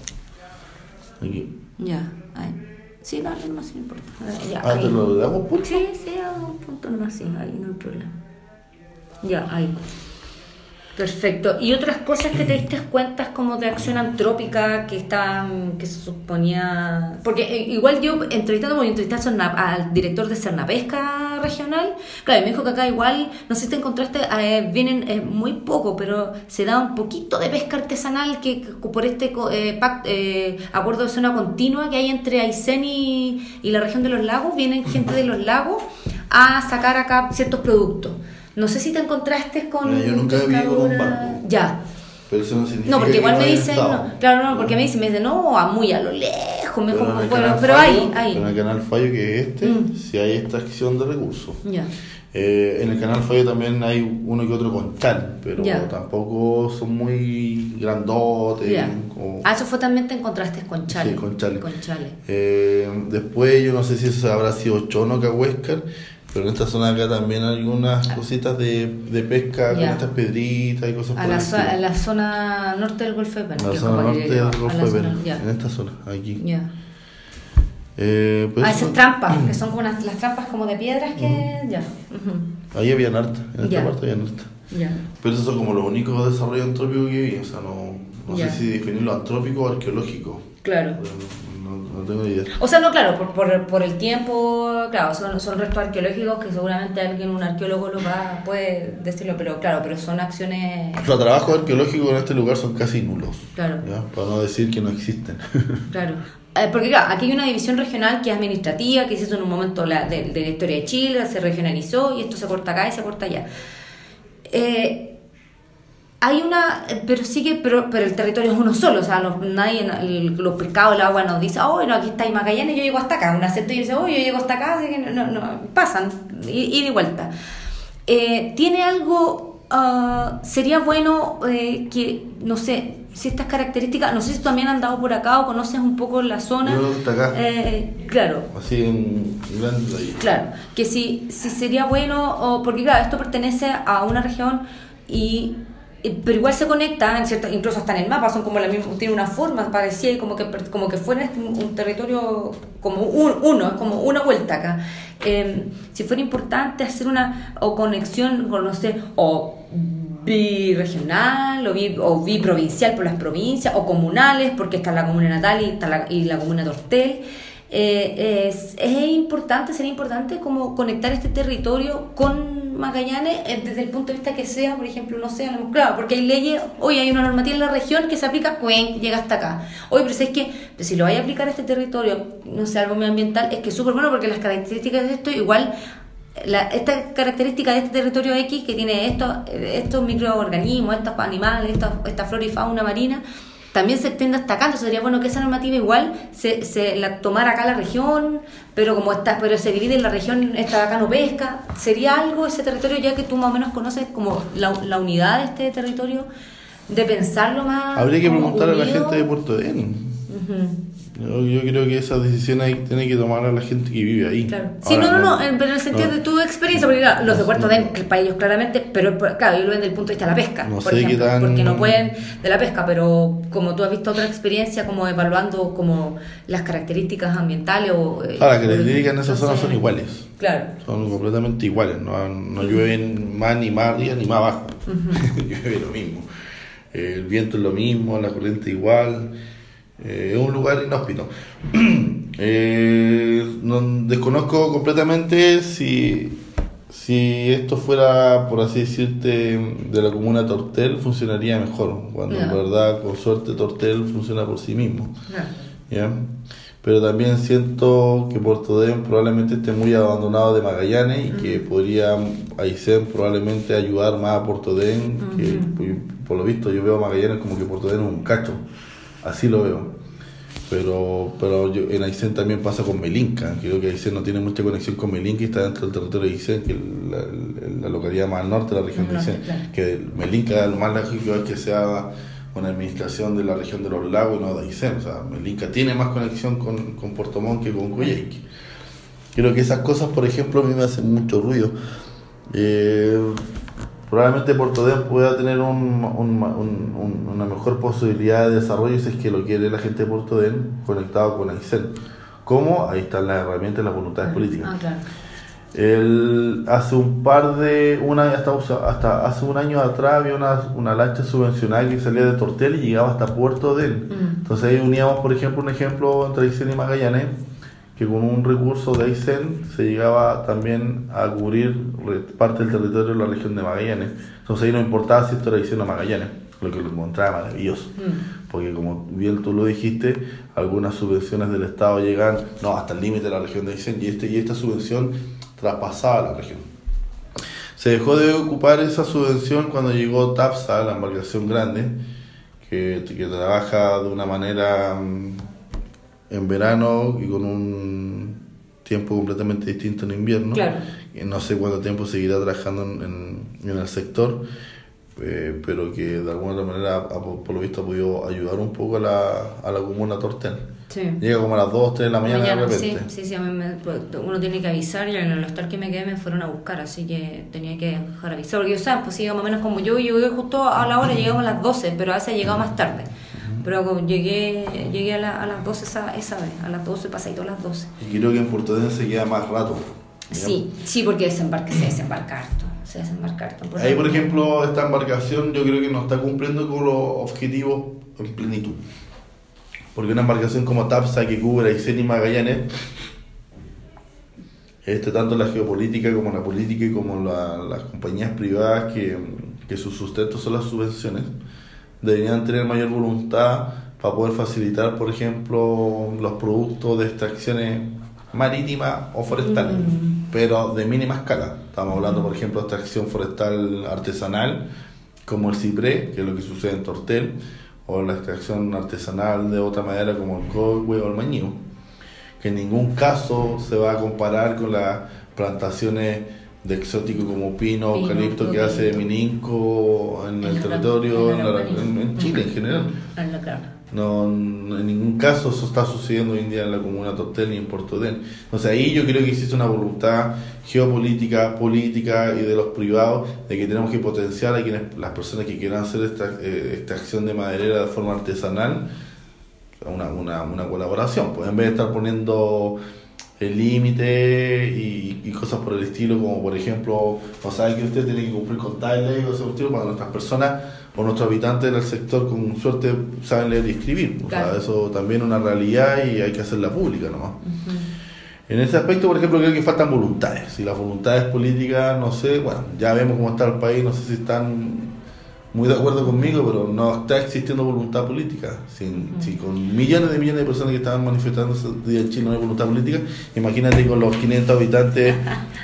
Aquí. Ya, ahí. Sí, dale nomás, no importa. Ya, Ah, ahí. te lo damos punto. Sí, sí, a un punto nomás, sí, ahí no hay problema. Ya, ahí. Perfecto. ¿Y otras cosas que te diste cuenta como de acción antrópica que estaban, que se suponía... Porque eh, igual yo entrevistando, porque Cerna- al director de Cernapesca regional, claro, y me dijo que acá igual, no sé si te encontraste, eh, vienen eh, muy poco, pero se da un poquito de pesca artesanal que, por este eh, pact- eh, acuerdo de zona continua que hay entre Aysén y la región de los lagos, vienen gente de los lagos a sacar acá ciertos productos. No sé si te encontraste con. Mira, yo nunca he vivido con un barco. Ya. Pero eso no significa No, porque que igual me dicen. No, claro, no, porque me dicen, me dicen, no, a muy a lo lejos, mejor. Pero en el Pero, Fallo, ahí, ahí. En el canal Fallo, que es este, Mm. si hay extracción de recursos. Ya. Eh, en el canal Fallo también hay uno que otro con chal, pero tampoco son muy grandotes. Ya. como- Ah, eso fue también te encontraste con Chale. Sí, con chale. Con Chale. Eh, después yo no sé si eso habrá sido chono cahuéscar, pero en esta zona acá también hay algunas cositas de, de pesca con estas pedritas y cosas A por la, a la zona norte del Golfo de Pena. En la zona norte del Golfo de Pena, en esta zona, aquí. Ya. Eh, pues Ah, esas trampas, que son como unas, las trampas como de piedras que. Ya. Ahí había harta, en esta parte había harta. Ya. Pero esos son como los únicos desarrollos antrópicos que vi, o sea, no, no sé si definirlo antrópico o arqueológico. Claro. No- no tengo ni idea. O sea, no, claro, por, por, por el tiempo, claro, son, son restos arqueológicos que seguramente alguien, un arqueólogo, lo va, puede decirlo, pero claro, pero son acciones. Los trabajos arqueológicos en este lugar son casi nulos. Claro. ¿ya? Para no decir que no existen. Claro. Eh, Porque claro, aquí hay una división regional que es administrativa, que se hizo en un momento la- de, de la historia de Chile, se regionalizó y esto se corta acá y se corta allá. Eh, hay una, pero sí que, pero, pero el territorio es uno solo, o sea, los, nadie, el- los pescados, el agua nos dice, oh, no, aquí está Magallanes, yo llego hasta acá, un acento y dice, oh, yo llego hasta acá, así que no, no, no, pasan, y, y de vuelta. Eh, ¿Tiene algo, ah, sería bueno eh, que, no sé, si estas características, no sé si tú también has andado por acá o conoces un poco la zona? Yo hasta acá. Eh, claro, Así en ahí. Claro, que si, si sería bueno, o, porque claro, esto pertenece a una región y pero igual se conecta, en cierto, incluso hasta en el mapa, son como la misma, tiene una forma parecida y como que, como que fuera este un, territorio como un, uno, es como una vuelta acá. Eh, si fuera importante hacer una o conexión con, no sé, o biregional o, bi, o biprovincial por las provincias o comunales porque está la comuna natal y, está la, y la comuna de Hortel eh, es, es importante, sería importante como conectar este territorio con Magallanes eh, desde el punto de vista que sea, por ejemplo, no sé, a lo- claro, porque hay leyes, hoy hay una normativa en la región que se aplica, ¡cuén! llega hasta acá. Oye, pero si es que si lo vaya a aplicar a este territorio, no sé, algo medioambiental, es que es súper bueno porque las características de esto igual la, esta característica de este territorio X que tiene estos, estos microorganismos, estos animales, esta, esta flora y fauna marina, también se extiende hasta acá, entonces sería bueno que esa normativa igual se, se la tomara acá la región, pero como está, pero se divide en la región, esta acá no pesca, sería algo ese territorio ya que tú más o menos conoces como la, la unidad de este territorio, de pensarlo más. Habría que preguntar a la gente de Puerto Edén. Ujú. Yo, yo creo que esa decisión ahí tiene que tomar a la gente que vive ahí. Claro. Sí, Ahora, no, no, no, en- pero en el sentido no. de tu experiencia, porque claro, los de Puerto No. Den, para ellos claramente, pero claro, ellos lo ven desde el punto de vista de la pesca, No por sé qué ejemplo, tan- porque no pueden de la pesca, pero como tú has visto otra experiencia, como evaluando como las características ambientales o... eh, que las características en esa zona son iguales. Claro. Son completamente iguales. No, no llueven más ni más arriba ni más abajo. Llueve lo mismo. El viento es lo mismo, la corriente igual. Eh, es un lugar inhóspito. Eh, no- desconozco completamente si, si esto fuera, por así decirte, de la comuna Tortel, funcionaría mejor. Cuando en verdad, con suerte, Tortel funciona por sí mismo. ¿ya? Pero también siento que Puerto Dem probablemente esté muy abandonado de Magallanes y que podría Aysén probablemente ayudar más a Puerto Dem, que por, por lo visto yo veo a Magallanes como que Puerto Dem es un cacho, así lo veo. Pero, pero yo- en Aysén también pasa con Melinca, creo que Aysén no tiene mucha conexión con Melinca y está dentro del territorio de Aysén, que es la, localidad más al norte de la región de Aysén, claro. que Melinca lo más lógico es que sea una administración de la región de los lagos y no de Aysén. O sea, Melinca tiene más conexión con, con Puerto Montt que con Coyhaique. Creo que esas cosas, por ejemplo, a mí me hacen mucho ruido. Eh, probablemente Puerto Dem pueda tener un, un- un- un- una mejor posibilidad de desarrollo si es que lo quiere la gente de Puerto Dem conectado con Aysén. ¿Cómo? Ahí están las herramientas, las voluntades políticas. Ah, claro. El, hace un par de, una, hasta, hasta hace un año atrás había una, una lancha subvencionada que salía de Tortel y llegaba hasta Puerto Del. Mm. Entonces ahí uníamos, por ejemplo, un ejemplo entre Aysén y Magallanes, que con un recurso de Aysén se llegaba también a cubrir parte del territorio de la región de Magallanes. Entonces ahí no importaba si esto era Aysén o Magallanes, lo que lo encontraba maravilloso. Mm. Porque como bien tú lo dijiste, algunas subvenciones del Estado llegan no, hasta el límite de la región de Aysén y, este, y esta subvención traspasaba la región. Se dejó de ocupar esa subvención cuando llegó TAPSA, la embarcación grande, que, que trabaja de una manera mm, en verano y con un tiempo completamente distinto en invierno. Claro. Y no sé cuánto tiempo seguirá trabajando en, en- en el sector, eh, pero que de alguna otra manera, ha- por lo visto, ha podido ayudar un poco a la, a la comuna Tortel. Sí. Llega como a las 2, 3 de la mañana, Mañana, de sí, repente. sí, sí, a mí me- pues, uno tiene que avisar y en el hostal que me quedé me fueron a buscar, así que tenía que dejar avisar. Porque, o sea, pues iba más o menos como yo, yo llegué justo a la hora, llegamos a las 12, pero a veces llegado más tarde. Pero llegué llegué a, la- a las 12 esa, esa vez, a las 12, pasadito a las 12. Y creo que en Puerto se queda más rato. ¿ya? Sí, sí, porque desembarca, se desembarca harto, se desembarca harto. Ahí, por ejemplo, esta embarcación yo creo que no está cumpliendo con los objetivos en plenitud. Porque una embarcación como TAPSA que cubre Aysén y Magallanes, este, tanto la geopolítica como la política y como la- las compañías privadas que, que su sustento son las subvenciones, deberían tener mayor voluntad para poder facilitar, por ejemplo, los productos de extracciones marítimas o forestales, pero de mínima escala. Estamos hablando, por ejemplo, de extracción forestal artesanal como el cipré, que es lo que sucede en Tortel, o la extracción artesanal de otra madera como el cogüe o el mañío, que en ningún caso se va a comparar con las plantaciones de exótico como pino, o eucalipto que hace Mininco en, el territorio, en, Chile en general. No, en ningún caso eso está sucediendo hoy en día en la comuna Tortel ni en Portodén. Entonces ahí yo creo que existe una voluntad geopolítica, política y de los privados de que tenemos que potenciar a quienes, las personas que quieran hacer esta, eh, esta acción de maderera de forma artesanal, una, una, una colaboración. Pues en vez de estar poniendo el límite y, y, cosas por el estilo, como por ejemplo, no sabe que usted tiene que cumplir con tal ley o ese estilo, cuando nuestras personas o nuestros habitantes del sector con suerte saben leer y escribir. O sea, eso también es una realidad y hay que hacerla pública nomás. En ese aspecto, por ejemplo, creo que faltan voluntades. Si las voluntades políticas, no sé, bueno, ya vemos cómo está el país, no sé si están muy de acuerdo conmigo, pero no está existiendo voluntad política. Si, con millones de millones de personas que estaban manifestando ese día en Chile no hay voluntad política, imagínate con los 500 habitantes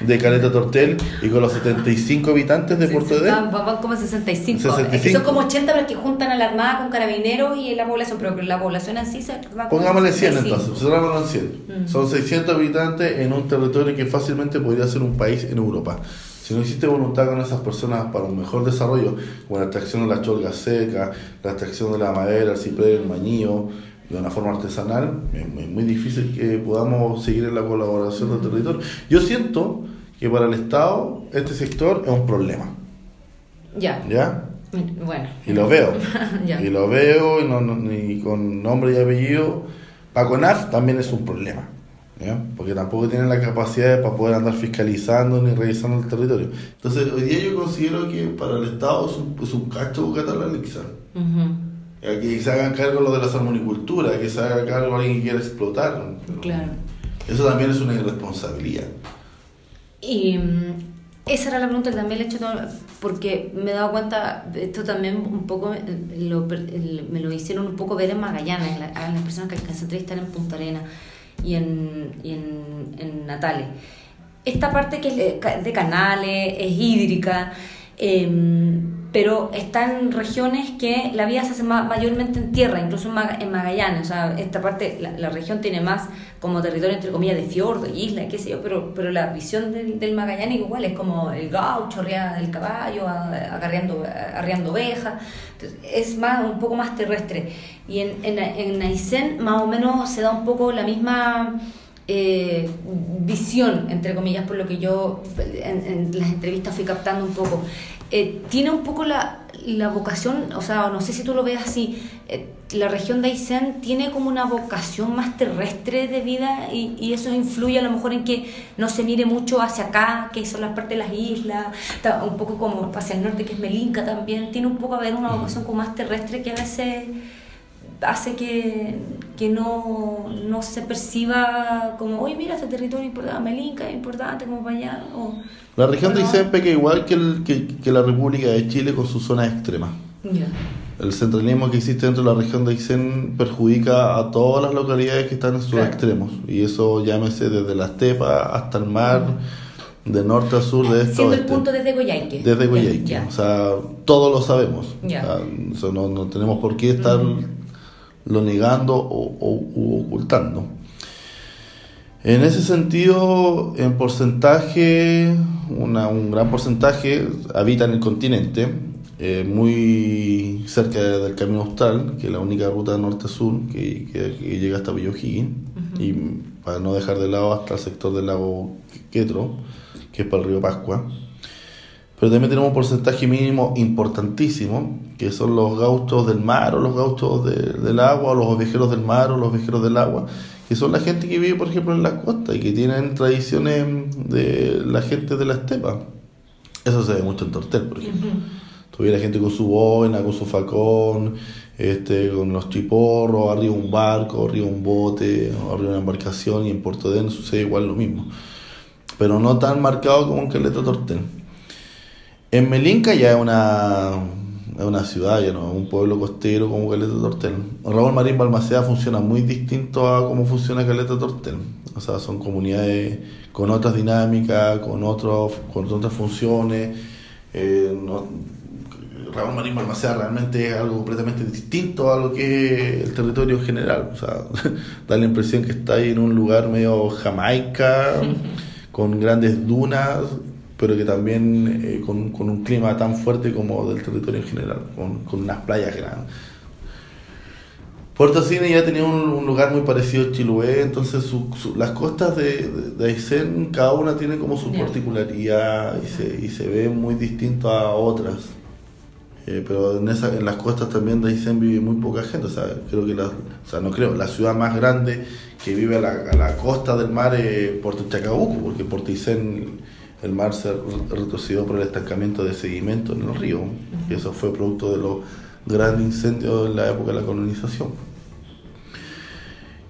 de Caleta Tortel y con los 75 habitantes de Puerto de Van, como 65. 65. son como 80 pero que juntan a la Armada con carabineros y la población, pero la población en sí se va Pongámosle 100 entonces, en 100. Son 600 habitantes en un territorio que fácilmente podría ser un país en Europa. Si no existe voluntad con esas personas para un mejor desarrollo, como la extracción de la cholga seca, la extracción de la madera, el ciprés, el mañío, de una forma artesanal, es muy difícil que podamos seguir en la colaboración del territorio. Yo siento que para el Estado este sector es un problema. Ya. ¿Ya? Bueno. Y lo veo. Y lo veo y, con nombre y apellido. Para CONAF también es un problema porque tampoco tienen la capacidad para poder andar fiscalizando ni revisando el territorio. Entonces, hoy día yo considero que para el Estado es un, es un cacho la Uh Que se hagan cargo lo de la salmonicultura, que se haga cargo alguien que quiera explotar. Claro. Eso también es una irresponsabilidad. Y mm, esa era la pregunta que también le he hecho, porque me he dado cuenta, esto también un poco me lo hicieron un poco ver en Magallanes, a las personas que, que se entrevistan en Punta Arena y en, y en, en Natales. Esta parte que es de canales, es hídrica, em, pero está en regiones que la vida se hace mayormente en tierra, incluso en, Magallanes. O sea, esta parte, la, región tiene más como territorio, entre comillas, de fiordo, isla, qué sé yo, pero, pero la visión del, del Magallanes igual es como el gaucho, arriba del caballo, agarreando, arriando ovejas. Es más, un poco más terrestre. Y en, en, en Aysén más o menos se da un poco la misma eh, visión, entre comillas, por lo que yo en, las entrevistas fui captando un poco. Eh, tiene un poco la, la, vocación, o sea, no sé si tú lo ves así, eh, la región de Aysén tiene como una vocación más terrestre de vida y, y, eso influye a lo mejor en que no se mire mucho hacia acá, que son las partes de las islas, un poco como hacia el norte, que es Melinca también, tiene un poco a ver una vocación como más terrestre que a veces hace que, que no, no, se perciba como, oye, mira, este territorio importante, Melinca es importante, como para allá. O, la región de Aysén peca igual que, el, que, que, la República de Chile con sus zonas extremas. El centralismo que existe dentro de la región de Aysén perjudica a todas las localidades que están en sus extremos. Y eso llámese desde la estepa hasta el mar. De norte a sur, de este Siendo el punto desde Goyaique. Desde Goyaique. O sea, todos lo sabemos. O sea, no, no, tenemos por qué estar lo negando o, ocultando. En ese sentido, en porcentaje, un gran porcentaje habita en el continente, eh, muy cerca del Camino Austral, que es la única ruta norte-sur que, que, llega hasta Villa y para no dejar de lado hasta el sector del lago Quetro, que es para el río Pascua. Pero también tenemos un porcentaje mínimo importantísimo, que son los gauchos del mar o los gauchos del agua, o los ovejeros del mar o los ovejeros del agua, que son la gente que vive, por ejemplo, en la costa y que tienen tradiciones de la gente de la estepa. Eso se ve mucho en Tortel, por ejemplo. Tuviera gente con su boina, con su facón, este, con los chiporros, arriba un barco, arriba un bote, arriba una embarcación, y en Puerto Den sucede igual lo mismo. Pero no tan marcado como en Caleta Tortel. En Melinca ya es una, es una ciudad, ya no un pueblo costero como Caleta Tortel. Raúl Marín Balmaceda funciona muy distinto a cómo funciona Caleta Tortel. O sea, son comunidades con otras dinámicas, con, otros, con otras funciones. Eh, Ramón Marín Balmaceda realmente es algo completamente distinto a lo que es el territorio en general. O sea, da la impresión que está ahí en un lugar medio jamaica, con grandes dunas, pero que también eh, con, con, un clima tan fuerte como del territorio en general, con, con unas playas grandes. Puerto Cine ya tenía un, lugar muy parecido a Chiloé, entonces las costas de, de, Aysén, cada una tiene como su particularidad y se, y se ve muy distinto a otras. Eh, pero en, esa, en las costas también de Aysén vive muy poca gente, o sea, creo que la, o sea, no creo, la ciudad más grande que vive a la, a la costa del mar es Puerto Chacabuco, porque Puerto Aysén el mar se retrocedió por el estancamiento de sedimento en el río, y eso fue producto de los gran incendio en la época de la colonización.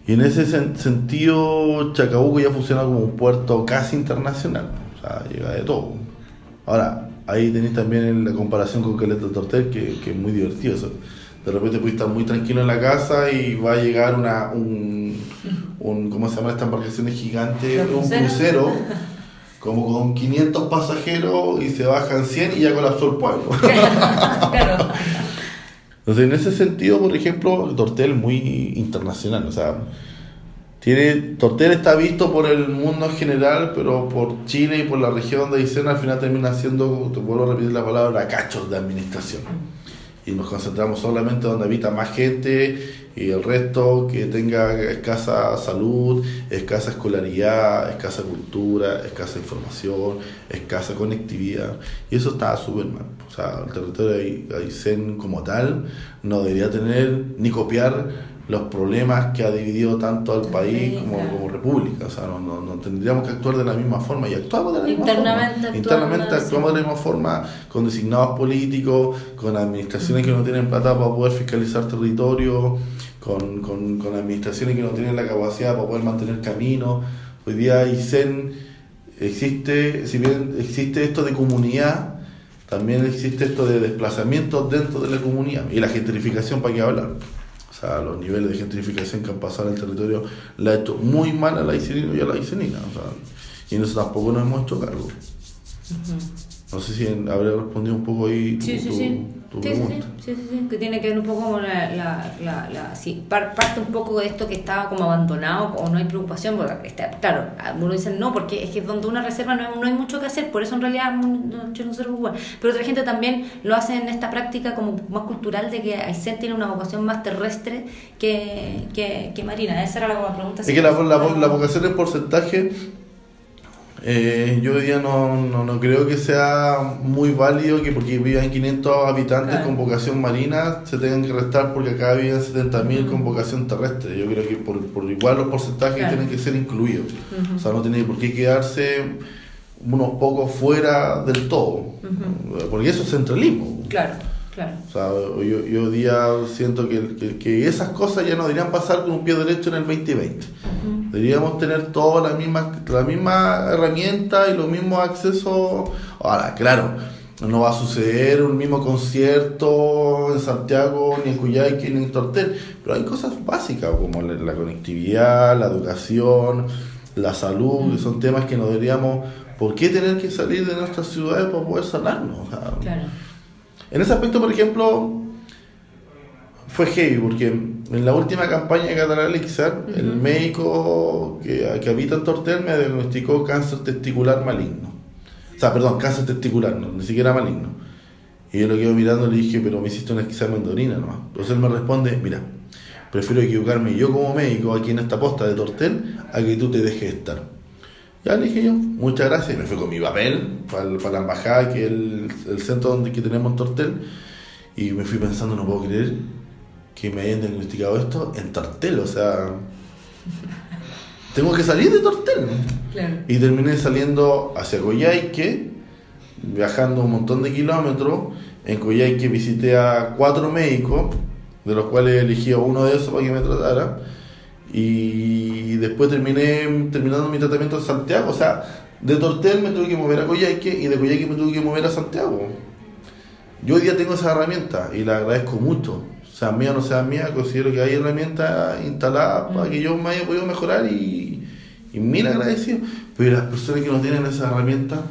Y en ese sentido, Chacabuco ya funciona como un puerto casi internacional, o sea, llega de todo. Ahora, ahí tenéis también la comparación con Caleta Tortel, que, que, es muy divertido. De repente puedes estar muy tranquilo en la casa y va a llegar una, un, un ¿cómo se llama esta embarcación gigante? Un crucero, como con 500 pasajeros y se bajan 100 y ya colapsó el pueblo. claro. Entonces, en ese sentido, por ejemplo, Tortel es muy internacional. O sea, tiene, Tortel está visto por el mundo en general, pero por Chile y por la región de Aysén al final termina siendo, te vuelvo a repetir la palabra, cachos de administración. Y nos concentramos solamente donde habita más gente y el resto que tenga escasa salud, escasa escolaridad, escasa cultura, escasa información, escasa conectividad. Y eso está súper mal. O sea, el territorio de Aysén como tal no debería tener ni copiar los problemas que ha dividido tanto al país como, como república. O sea, no, no, tendríamos que actuar de la misma forma y actuamos de la misma forma. Internamente actuamos de la misma forma con designados políticos, con administraciones que no tienen plata para poder fiscalizar territorio con, con, con, administraciones que no tienen la capacidad para poder mantener caminos. Hoy día ICEN existe, si bien existe esto de comunidad, también existe esto de desplazamiento dentro de la comunidad. Y la gentrificación, ¿para qué hablar? Sea, los niveles de gentrificación que han pasado en el territorio le ha hecho muy mal a la ICENINA y a la ICENINA. O sea, y en eso tampoco nos hemos hecho cargo. No sé si habré respondido un poco ahí tu, sí, sí, sí. pregunta. Sí, sí, sí, que tiene que ver un poco con la... la, la, sí, parte un poco de esto que estaba como abandonado o no hay preocupación, porque está, claro, algunos dicen no, porque es que donde una reserva no, no hay mucho que hacer, por eso en realidad no, no preocupa. Pero otra gente también lo hace en esta práctica como más cultural de que Aysén tiene una vocación más terrestre que, que, que marina. Esa era la pregunta. Es que la, la, la vocación en porcentaje eh, yo hoy día no, no, creo que sea muy válido que porque vivan 500 habitantes con vocación marina se tengan que restar porque acá viven 70.000 con vocación terrestre. Yo creo que por, por igual los porcentajes tienen que ser incluidos. O sea, no tiene por qué quedarse unos pocos fuera del todo. Porque eso es centralismo. Claro. Claro. O sea, yo, yo día siento que, que, esas cosas ya no deberían pasar con un pie derecho en el 2020. Deberíamos tener toda la misma, la misma herramienta y los mismos accesos. Ahora, claro, no va a suceder un mismo concierto en Santiago, ni en Cuyayque, ni en Tortel, pero hay cosas básicas como la, conectividad, la educación, la salud, que son temas que no deberíamos, ¿por qué tener que salir de nuestras ciudades para poder sanarnos? claro. En ese aspecto, por ejemplo, fue heavy, porque en la última campaña de Catalán Elixir, el médico que, que, habita en Tortel me diagnosticó cáncer testicular maligno. O sea, perdón, cáncer testicular, no, ni siquiera maligno. Y yo lo quedo mirando y le dije, pero me hiciste un examen de orina nomás. Entonces él me responde, mira, prefiero equivocarme yo como médico aquí en esta posta de Tortel a que tú te dejes estar. Ya le dije yo, muchas gracias. Y me fui con mi papel para, la embajada, que es el, centro donde que tenemos en Tortel. Y me fui pensando, no puedo creer que me hayan diagnosticado esto en Tortel. O sea, tengo que salir de Tortel. Y terminé saliendo hacia Coyhaique, viajando un montón de kilómetros. En Coyhaique visité a cuatro médicos, de los cuales elegí a uno de esos para que me tratara y después terminé terminando mi tratamiento en Santiago. O sea, de Tortel me tuve que mover a Coyhaique y de Coyhaique me tuve que mover a Santiago. Yo hoy día tengo esa herramienta y la agradezco mucho. Sea mía o no sea mía, considero que hay herramientas instaladas para que yo me haya podido mejorar y, y mil agradecido. Pero las personas que no tienen esa herramienta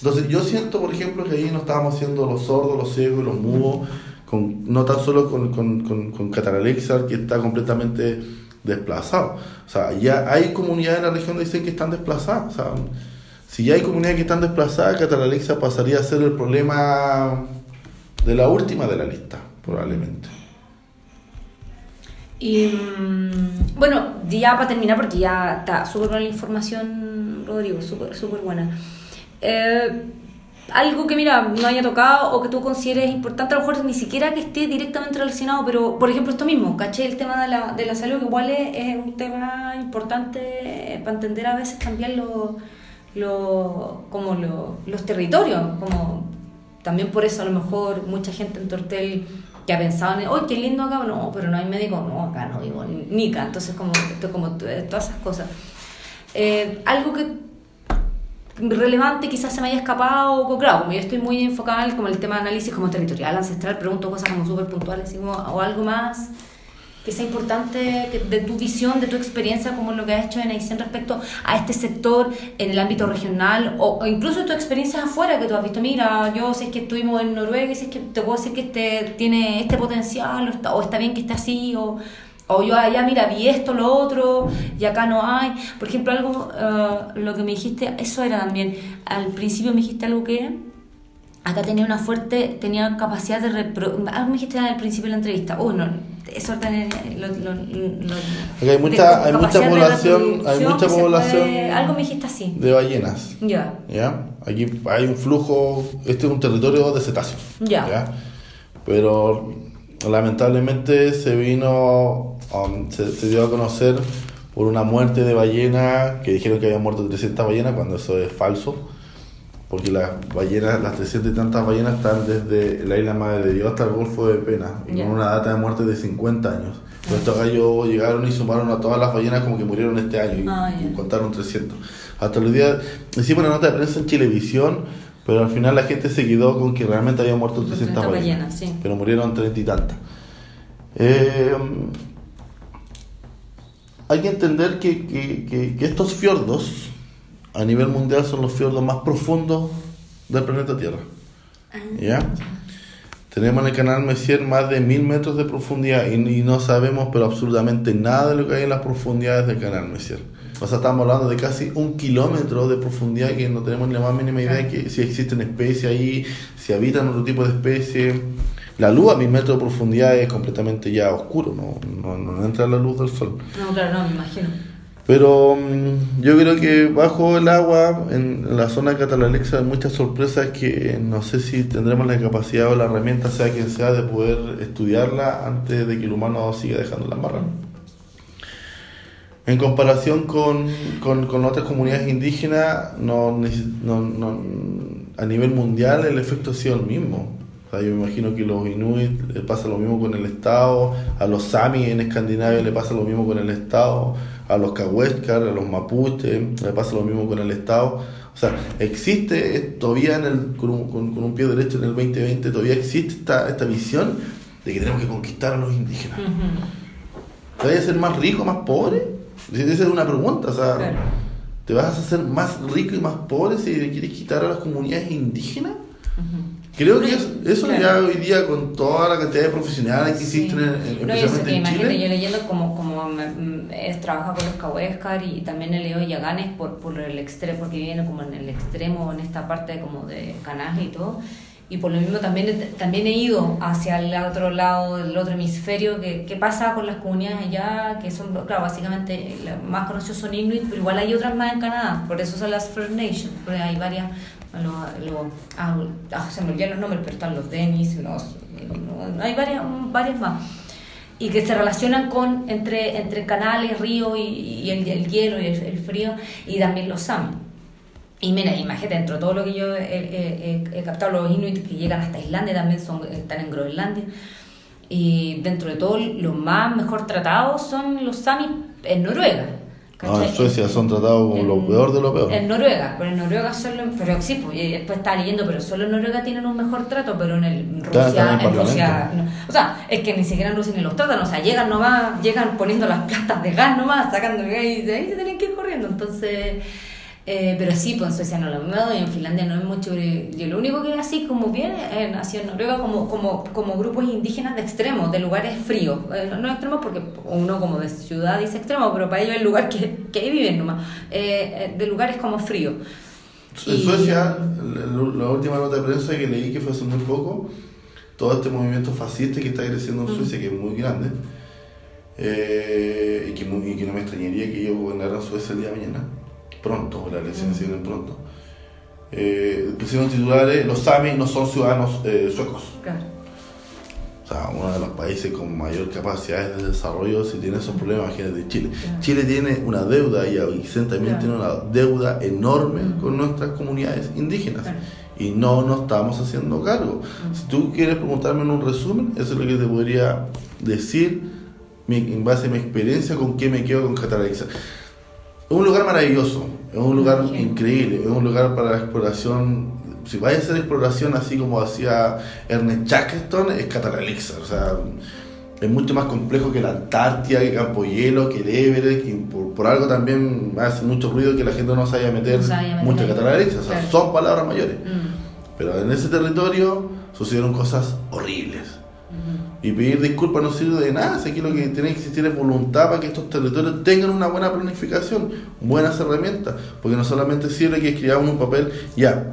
Entonces yo siento, por ejemplo, que ahí no estábamos haciendo los sordos, los ciegos y los mudos, con, no tan solo con, con, con, con Catalalexar, que está completamente desplazado. O sea, ya hay comunidades en la región que dicen que están desplazadas. O sea, si ya hay comunidades que están desplazadas, Catalalexar pasaría a ser el problema de la última de la lista, probablemente. Y mm, bueno, ya para terminar, porque ya está súper buena la información, Rodrigo, súper súper buena. Eh, algo que, mira, no haya tocado o que tú consideres importante, a lo mejor ni siquiera que esté directamente relacionado, pero por ejemplo esto mismo, caché el tema de la, de la salud, que igual es, es un tema importante para entender a veces también lo, lo, como lo- los territorios, como también por eso a lo mejor mucha gente en Tortel que ha pensado en, ¡ay, qué lindo acá! No, pero no hay médico, no, acá no vivo, nica, entonces como, esto, como todas esas cosas. Eh, algo que relevante quizás se me haya escapado, o claro, como yo estoy muy enfocada en como el tema de análisis como territorial, ancestral, pregunto cosas como súper puntuales, o algo más que sea importante de tu visión, de tu experiencia, como lo que has hecho en Aysén respecto a este sector en el ámbito regional, o, incluso tu experiencia afuera que tú has visto, mira, yo sé que estuvimos en Noruega y sé que te puedo decir que este tiene este potencial, o está, o está bien que esté así, o, o yo allá, mira, vi esto, lo otro, y acá no hay. Por ejemplo, algo, eh, lo que me dijiste, eso era también, al principio me dijiste algo que acá tenía una fuerte, tenía capacidad de repro... Algo me dijiste al principio de la entrevista. Oh, no, eso tenía... Lo, lo, lo- hay mucha- hay población- hay mucha población- puede- Algo me dijiste así. De ballenas. Ya. ¿ya? Aquí hay un flujo, este es un territorio de cetáceos. Ya. Pero lamentablemente se vino, um, se, se dio a conocer por una muerte de ballena, que dijeron que habían muerto 300 ballenas, cuando eso es falso. Porque las ballenas, las 300 y tantas ballenas están desde la isla Madre de Dios hasta el Golfo de Pena, y Ya. con una data de muerte de 50 años. Pero estos gallos llegaron y sumaron a todas las ballenas como que murieron este año y, Ah, ya. y contaron 300. Hasta los días, hicimos una nota de prensa en Televisión, pero al final la gente se quedó con que realmente habían muerto 300 300 ballenas. ballenas, sí. Pero murieron 30 y tantas. Eh, hay que entender que, que- que- que estos fiordos a nivel mundial son los fiordos más profundos del planeta Tierra. ¿Ya? Tenemos en el canal Messier más de mil metros de profundidad y, y no sabemos pero absolutamente nada de lo que hay en las profundidades del canal Messier. O sea, estamos hablando de casi un kilómetro de profundidad que no tenemos ni la más mínima idea de que si existen especies ahí, si habitan otro tipo de especies. La luz a mil metros de profundidad es completamente ya oscuro, no, no, no entra la luz del sol. No, claro, no, me imagino. Pero mm, yo creo que bajo el agua, en, la zona de Catalalexa, hay muchas sorpresas que no sé si tendremos la capacidad o la herramienta, sea quien sea, de poder estudiarla antes de que el humano siga dejando la marra. En comparación con, con, con otras comunidades indígenas, no, no, no- a nivel mundial el efecto ha sido el mismo. O sea, yo me imagino que los Inuit le pasa lo mismo con el Estado, a los Sami en Escandinavia le pasa lo mismo con el Estado, a los Cahuéscar, a los Mapuche le pasa lo mismo con el Estado. O sea, existe eh, todavía en el, con, un, con- con un pie derecho en el 2020, todavía existe esta, esta visión de que tenemos que conquistar a los indígenas. ¿Te vas a ser más rico, más pobre? Esa es una pregunta, o sea, Claro. ¿te vas a hacer más rico y más pobre si le quieres quitar a las comunidades indígenas? Creo que eso, eso Claro. ya hoy día con toda la cantidad de profesionales que existen, en- en- No, especialmente que en imagínate, Chile. yo leyendo como, como mm, he trabajado con los Cahuéscar y también he leído Yaganes por, por el extremo, porque viene como en el extremo, en esta parte como de Canaje y todo. Y por lo mismo también, también he ido hacia el otro lado, el otro hemisferio, que, que pasa con las comunidades allá, que son, claro, básicamente las más conocidos son Inuit, pero igual hay otras más en Canadá, por eso son las First Nations, porque hay varias, los, ah, ah, se me olvidan los nombres, pero están los Denis, los, hay varias, varias más y que se relacionan con entre, entre canales, ríos y, el hielo y el, el frío y también los Sami. Y mira, imagínate, dentro de todo lo que yo he, he- he- he captado, los Inuit que llegan hasta Islandia también son, están en Groenlandia. Y dentro de todo, los más mejor tratados son los Sami en Noruega. No, en ¿cachai? Suecia son tratados como lo En- peor de lo peor. En Noruega, pero en Noruega solo, pero sí, pues, después estaba leyendo, pero solo en Noruega tienen un mejor trato, pero en el en Rusia, en en Rusia, no. o sea, es que ni siquiera en Rusia ni los tratan, o sea, llegan nomás, llegan poniendo las plantas de gas nomás, sacando el gas y de ahí se tienen que ir corriendo, entonces Eh, pero sí, pues en Suecia no lo mismo y en Finlandia no es mucho. Yo lo único que así como bien eh, en Noruega como, como, como grupos indígenas de extremos, de lugares fríos. Eh, no, extremos porque uno como de ciudad dice extremo, pero para ellos es el lugar que, que ahí viven nomás. de lugares como fríos. En Suecia, la, última nota de prensa que leí que fue hace muy poco, todo este movimiento fascista que está creciendo en mm. Suecia, que es muy grande, y, que, y, que, no me extrañaría que ellos gobernaran Suecia el día de mañana pronto, las elecciones se vienen pronto. Eh, pusieron titulares, los Sami no son ciudadanos eh, suecos. Claro. O sea, uno de los países con mayor capacidad de desarrollo, si tiene esos problemas, imagínate Chile. Chile tiene una deuda y Aysén también tiene una deuda enorme con nuestras comunidades indígenas. Y no nos estamos haciendo cargo. Si tú quieres preguntarme en un resumen, eso es lo que te podría decir en base a mi experiencia con qué me quedo con Cataraxa. Es un lugar maravilloso, es un lugar increíble, es un lugar para la exploración. Si vais a hacer exploración así como hacía Ernest Shackleton, es Catalalixar. O sea, es mucho más complejo que la Antártida, que Campo Hielo, que el Everest, que por, algo también hace mucho ruido que la gente no se vaya a meter, mucho. O sea, son palabras mayores. Mm. Pero en ese territorio sucedieron cosas horribles y pedir disculpas no sirve de nada, si aquí lo que tiene que existir es voluntad para que estos territorios tengan una buena planificación, buenas herramientas, porque no solamente sirve que escribamos un papel, ya,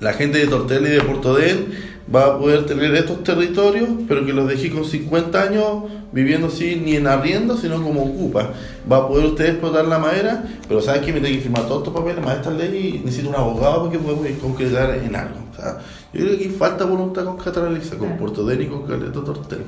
la gente de Tortel y de Portodén va a poder tener estos territorios, pero que los dejé con 50 años viviendo así, ni en arriendo, sino como ocupa. Va a poder usted explotar la madera, pero ¿sabes que Me tiene que firmar todos estos papeles, más esta ley, y necesito un abogado para que podamos concretar en algo. O sea, yo creo que falta voluntad con Catalaliza, con Puerto Porto y con Caleto Tortel.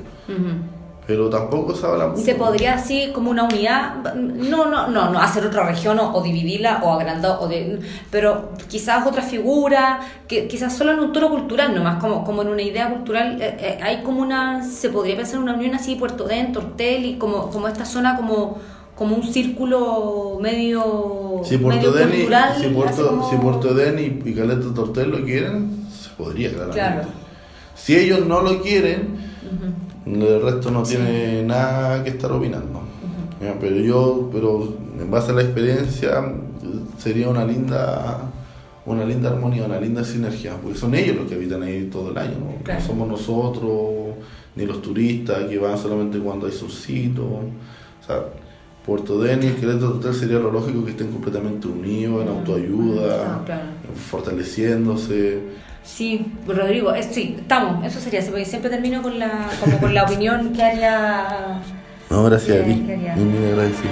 Pero tampoco se habla mucho. ¿Se podría así como una unidad? No, no, no, no hacer otra región o, dividirla o agrandar, o de, pero quizás otra figura, que quizás solo en un toro cultural nomás, como, como en una idea cultural, eh, eh, hay como una, se podría pensar en una unión así, Puerto Den, Tortel, y como, como esta zona como como un círculo medio, si Puerto medio cultural. si Puerto, si Puerto Den y, Caleta Tortel lo quieren, podría, Claro. Si ellos no lo quieren, el resto no tiene nada que estar opinando. Pero yo, pero en base a la experiencia, sería una linda una linda armonía, una linda sinergia, porque son ellos los que habitan ahí todo el año, no, somos nosotros, ni los turistas que van solamente cuando hay solcito. O sea, Puerto Denis, Querétaro Hotel sería lo lógico que estén completamente unidos en autoayuda, fortaleciéndose. Sí, Rodrigo, sí, estamos, eso sería, porque siempre termino con la, como con la opinión que haría... No, gracias a ti, muy agradecido.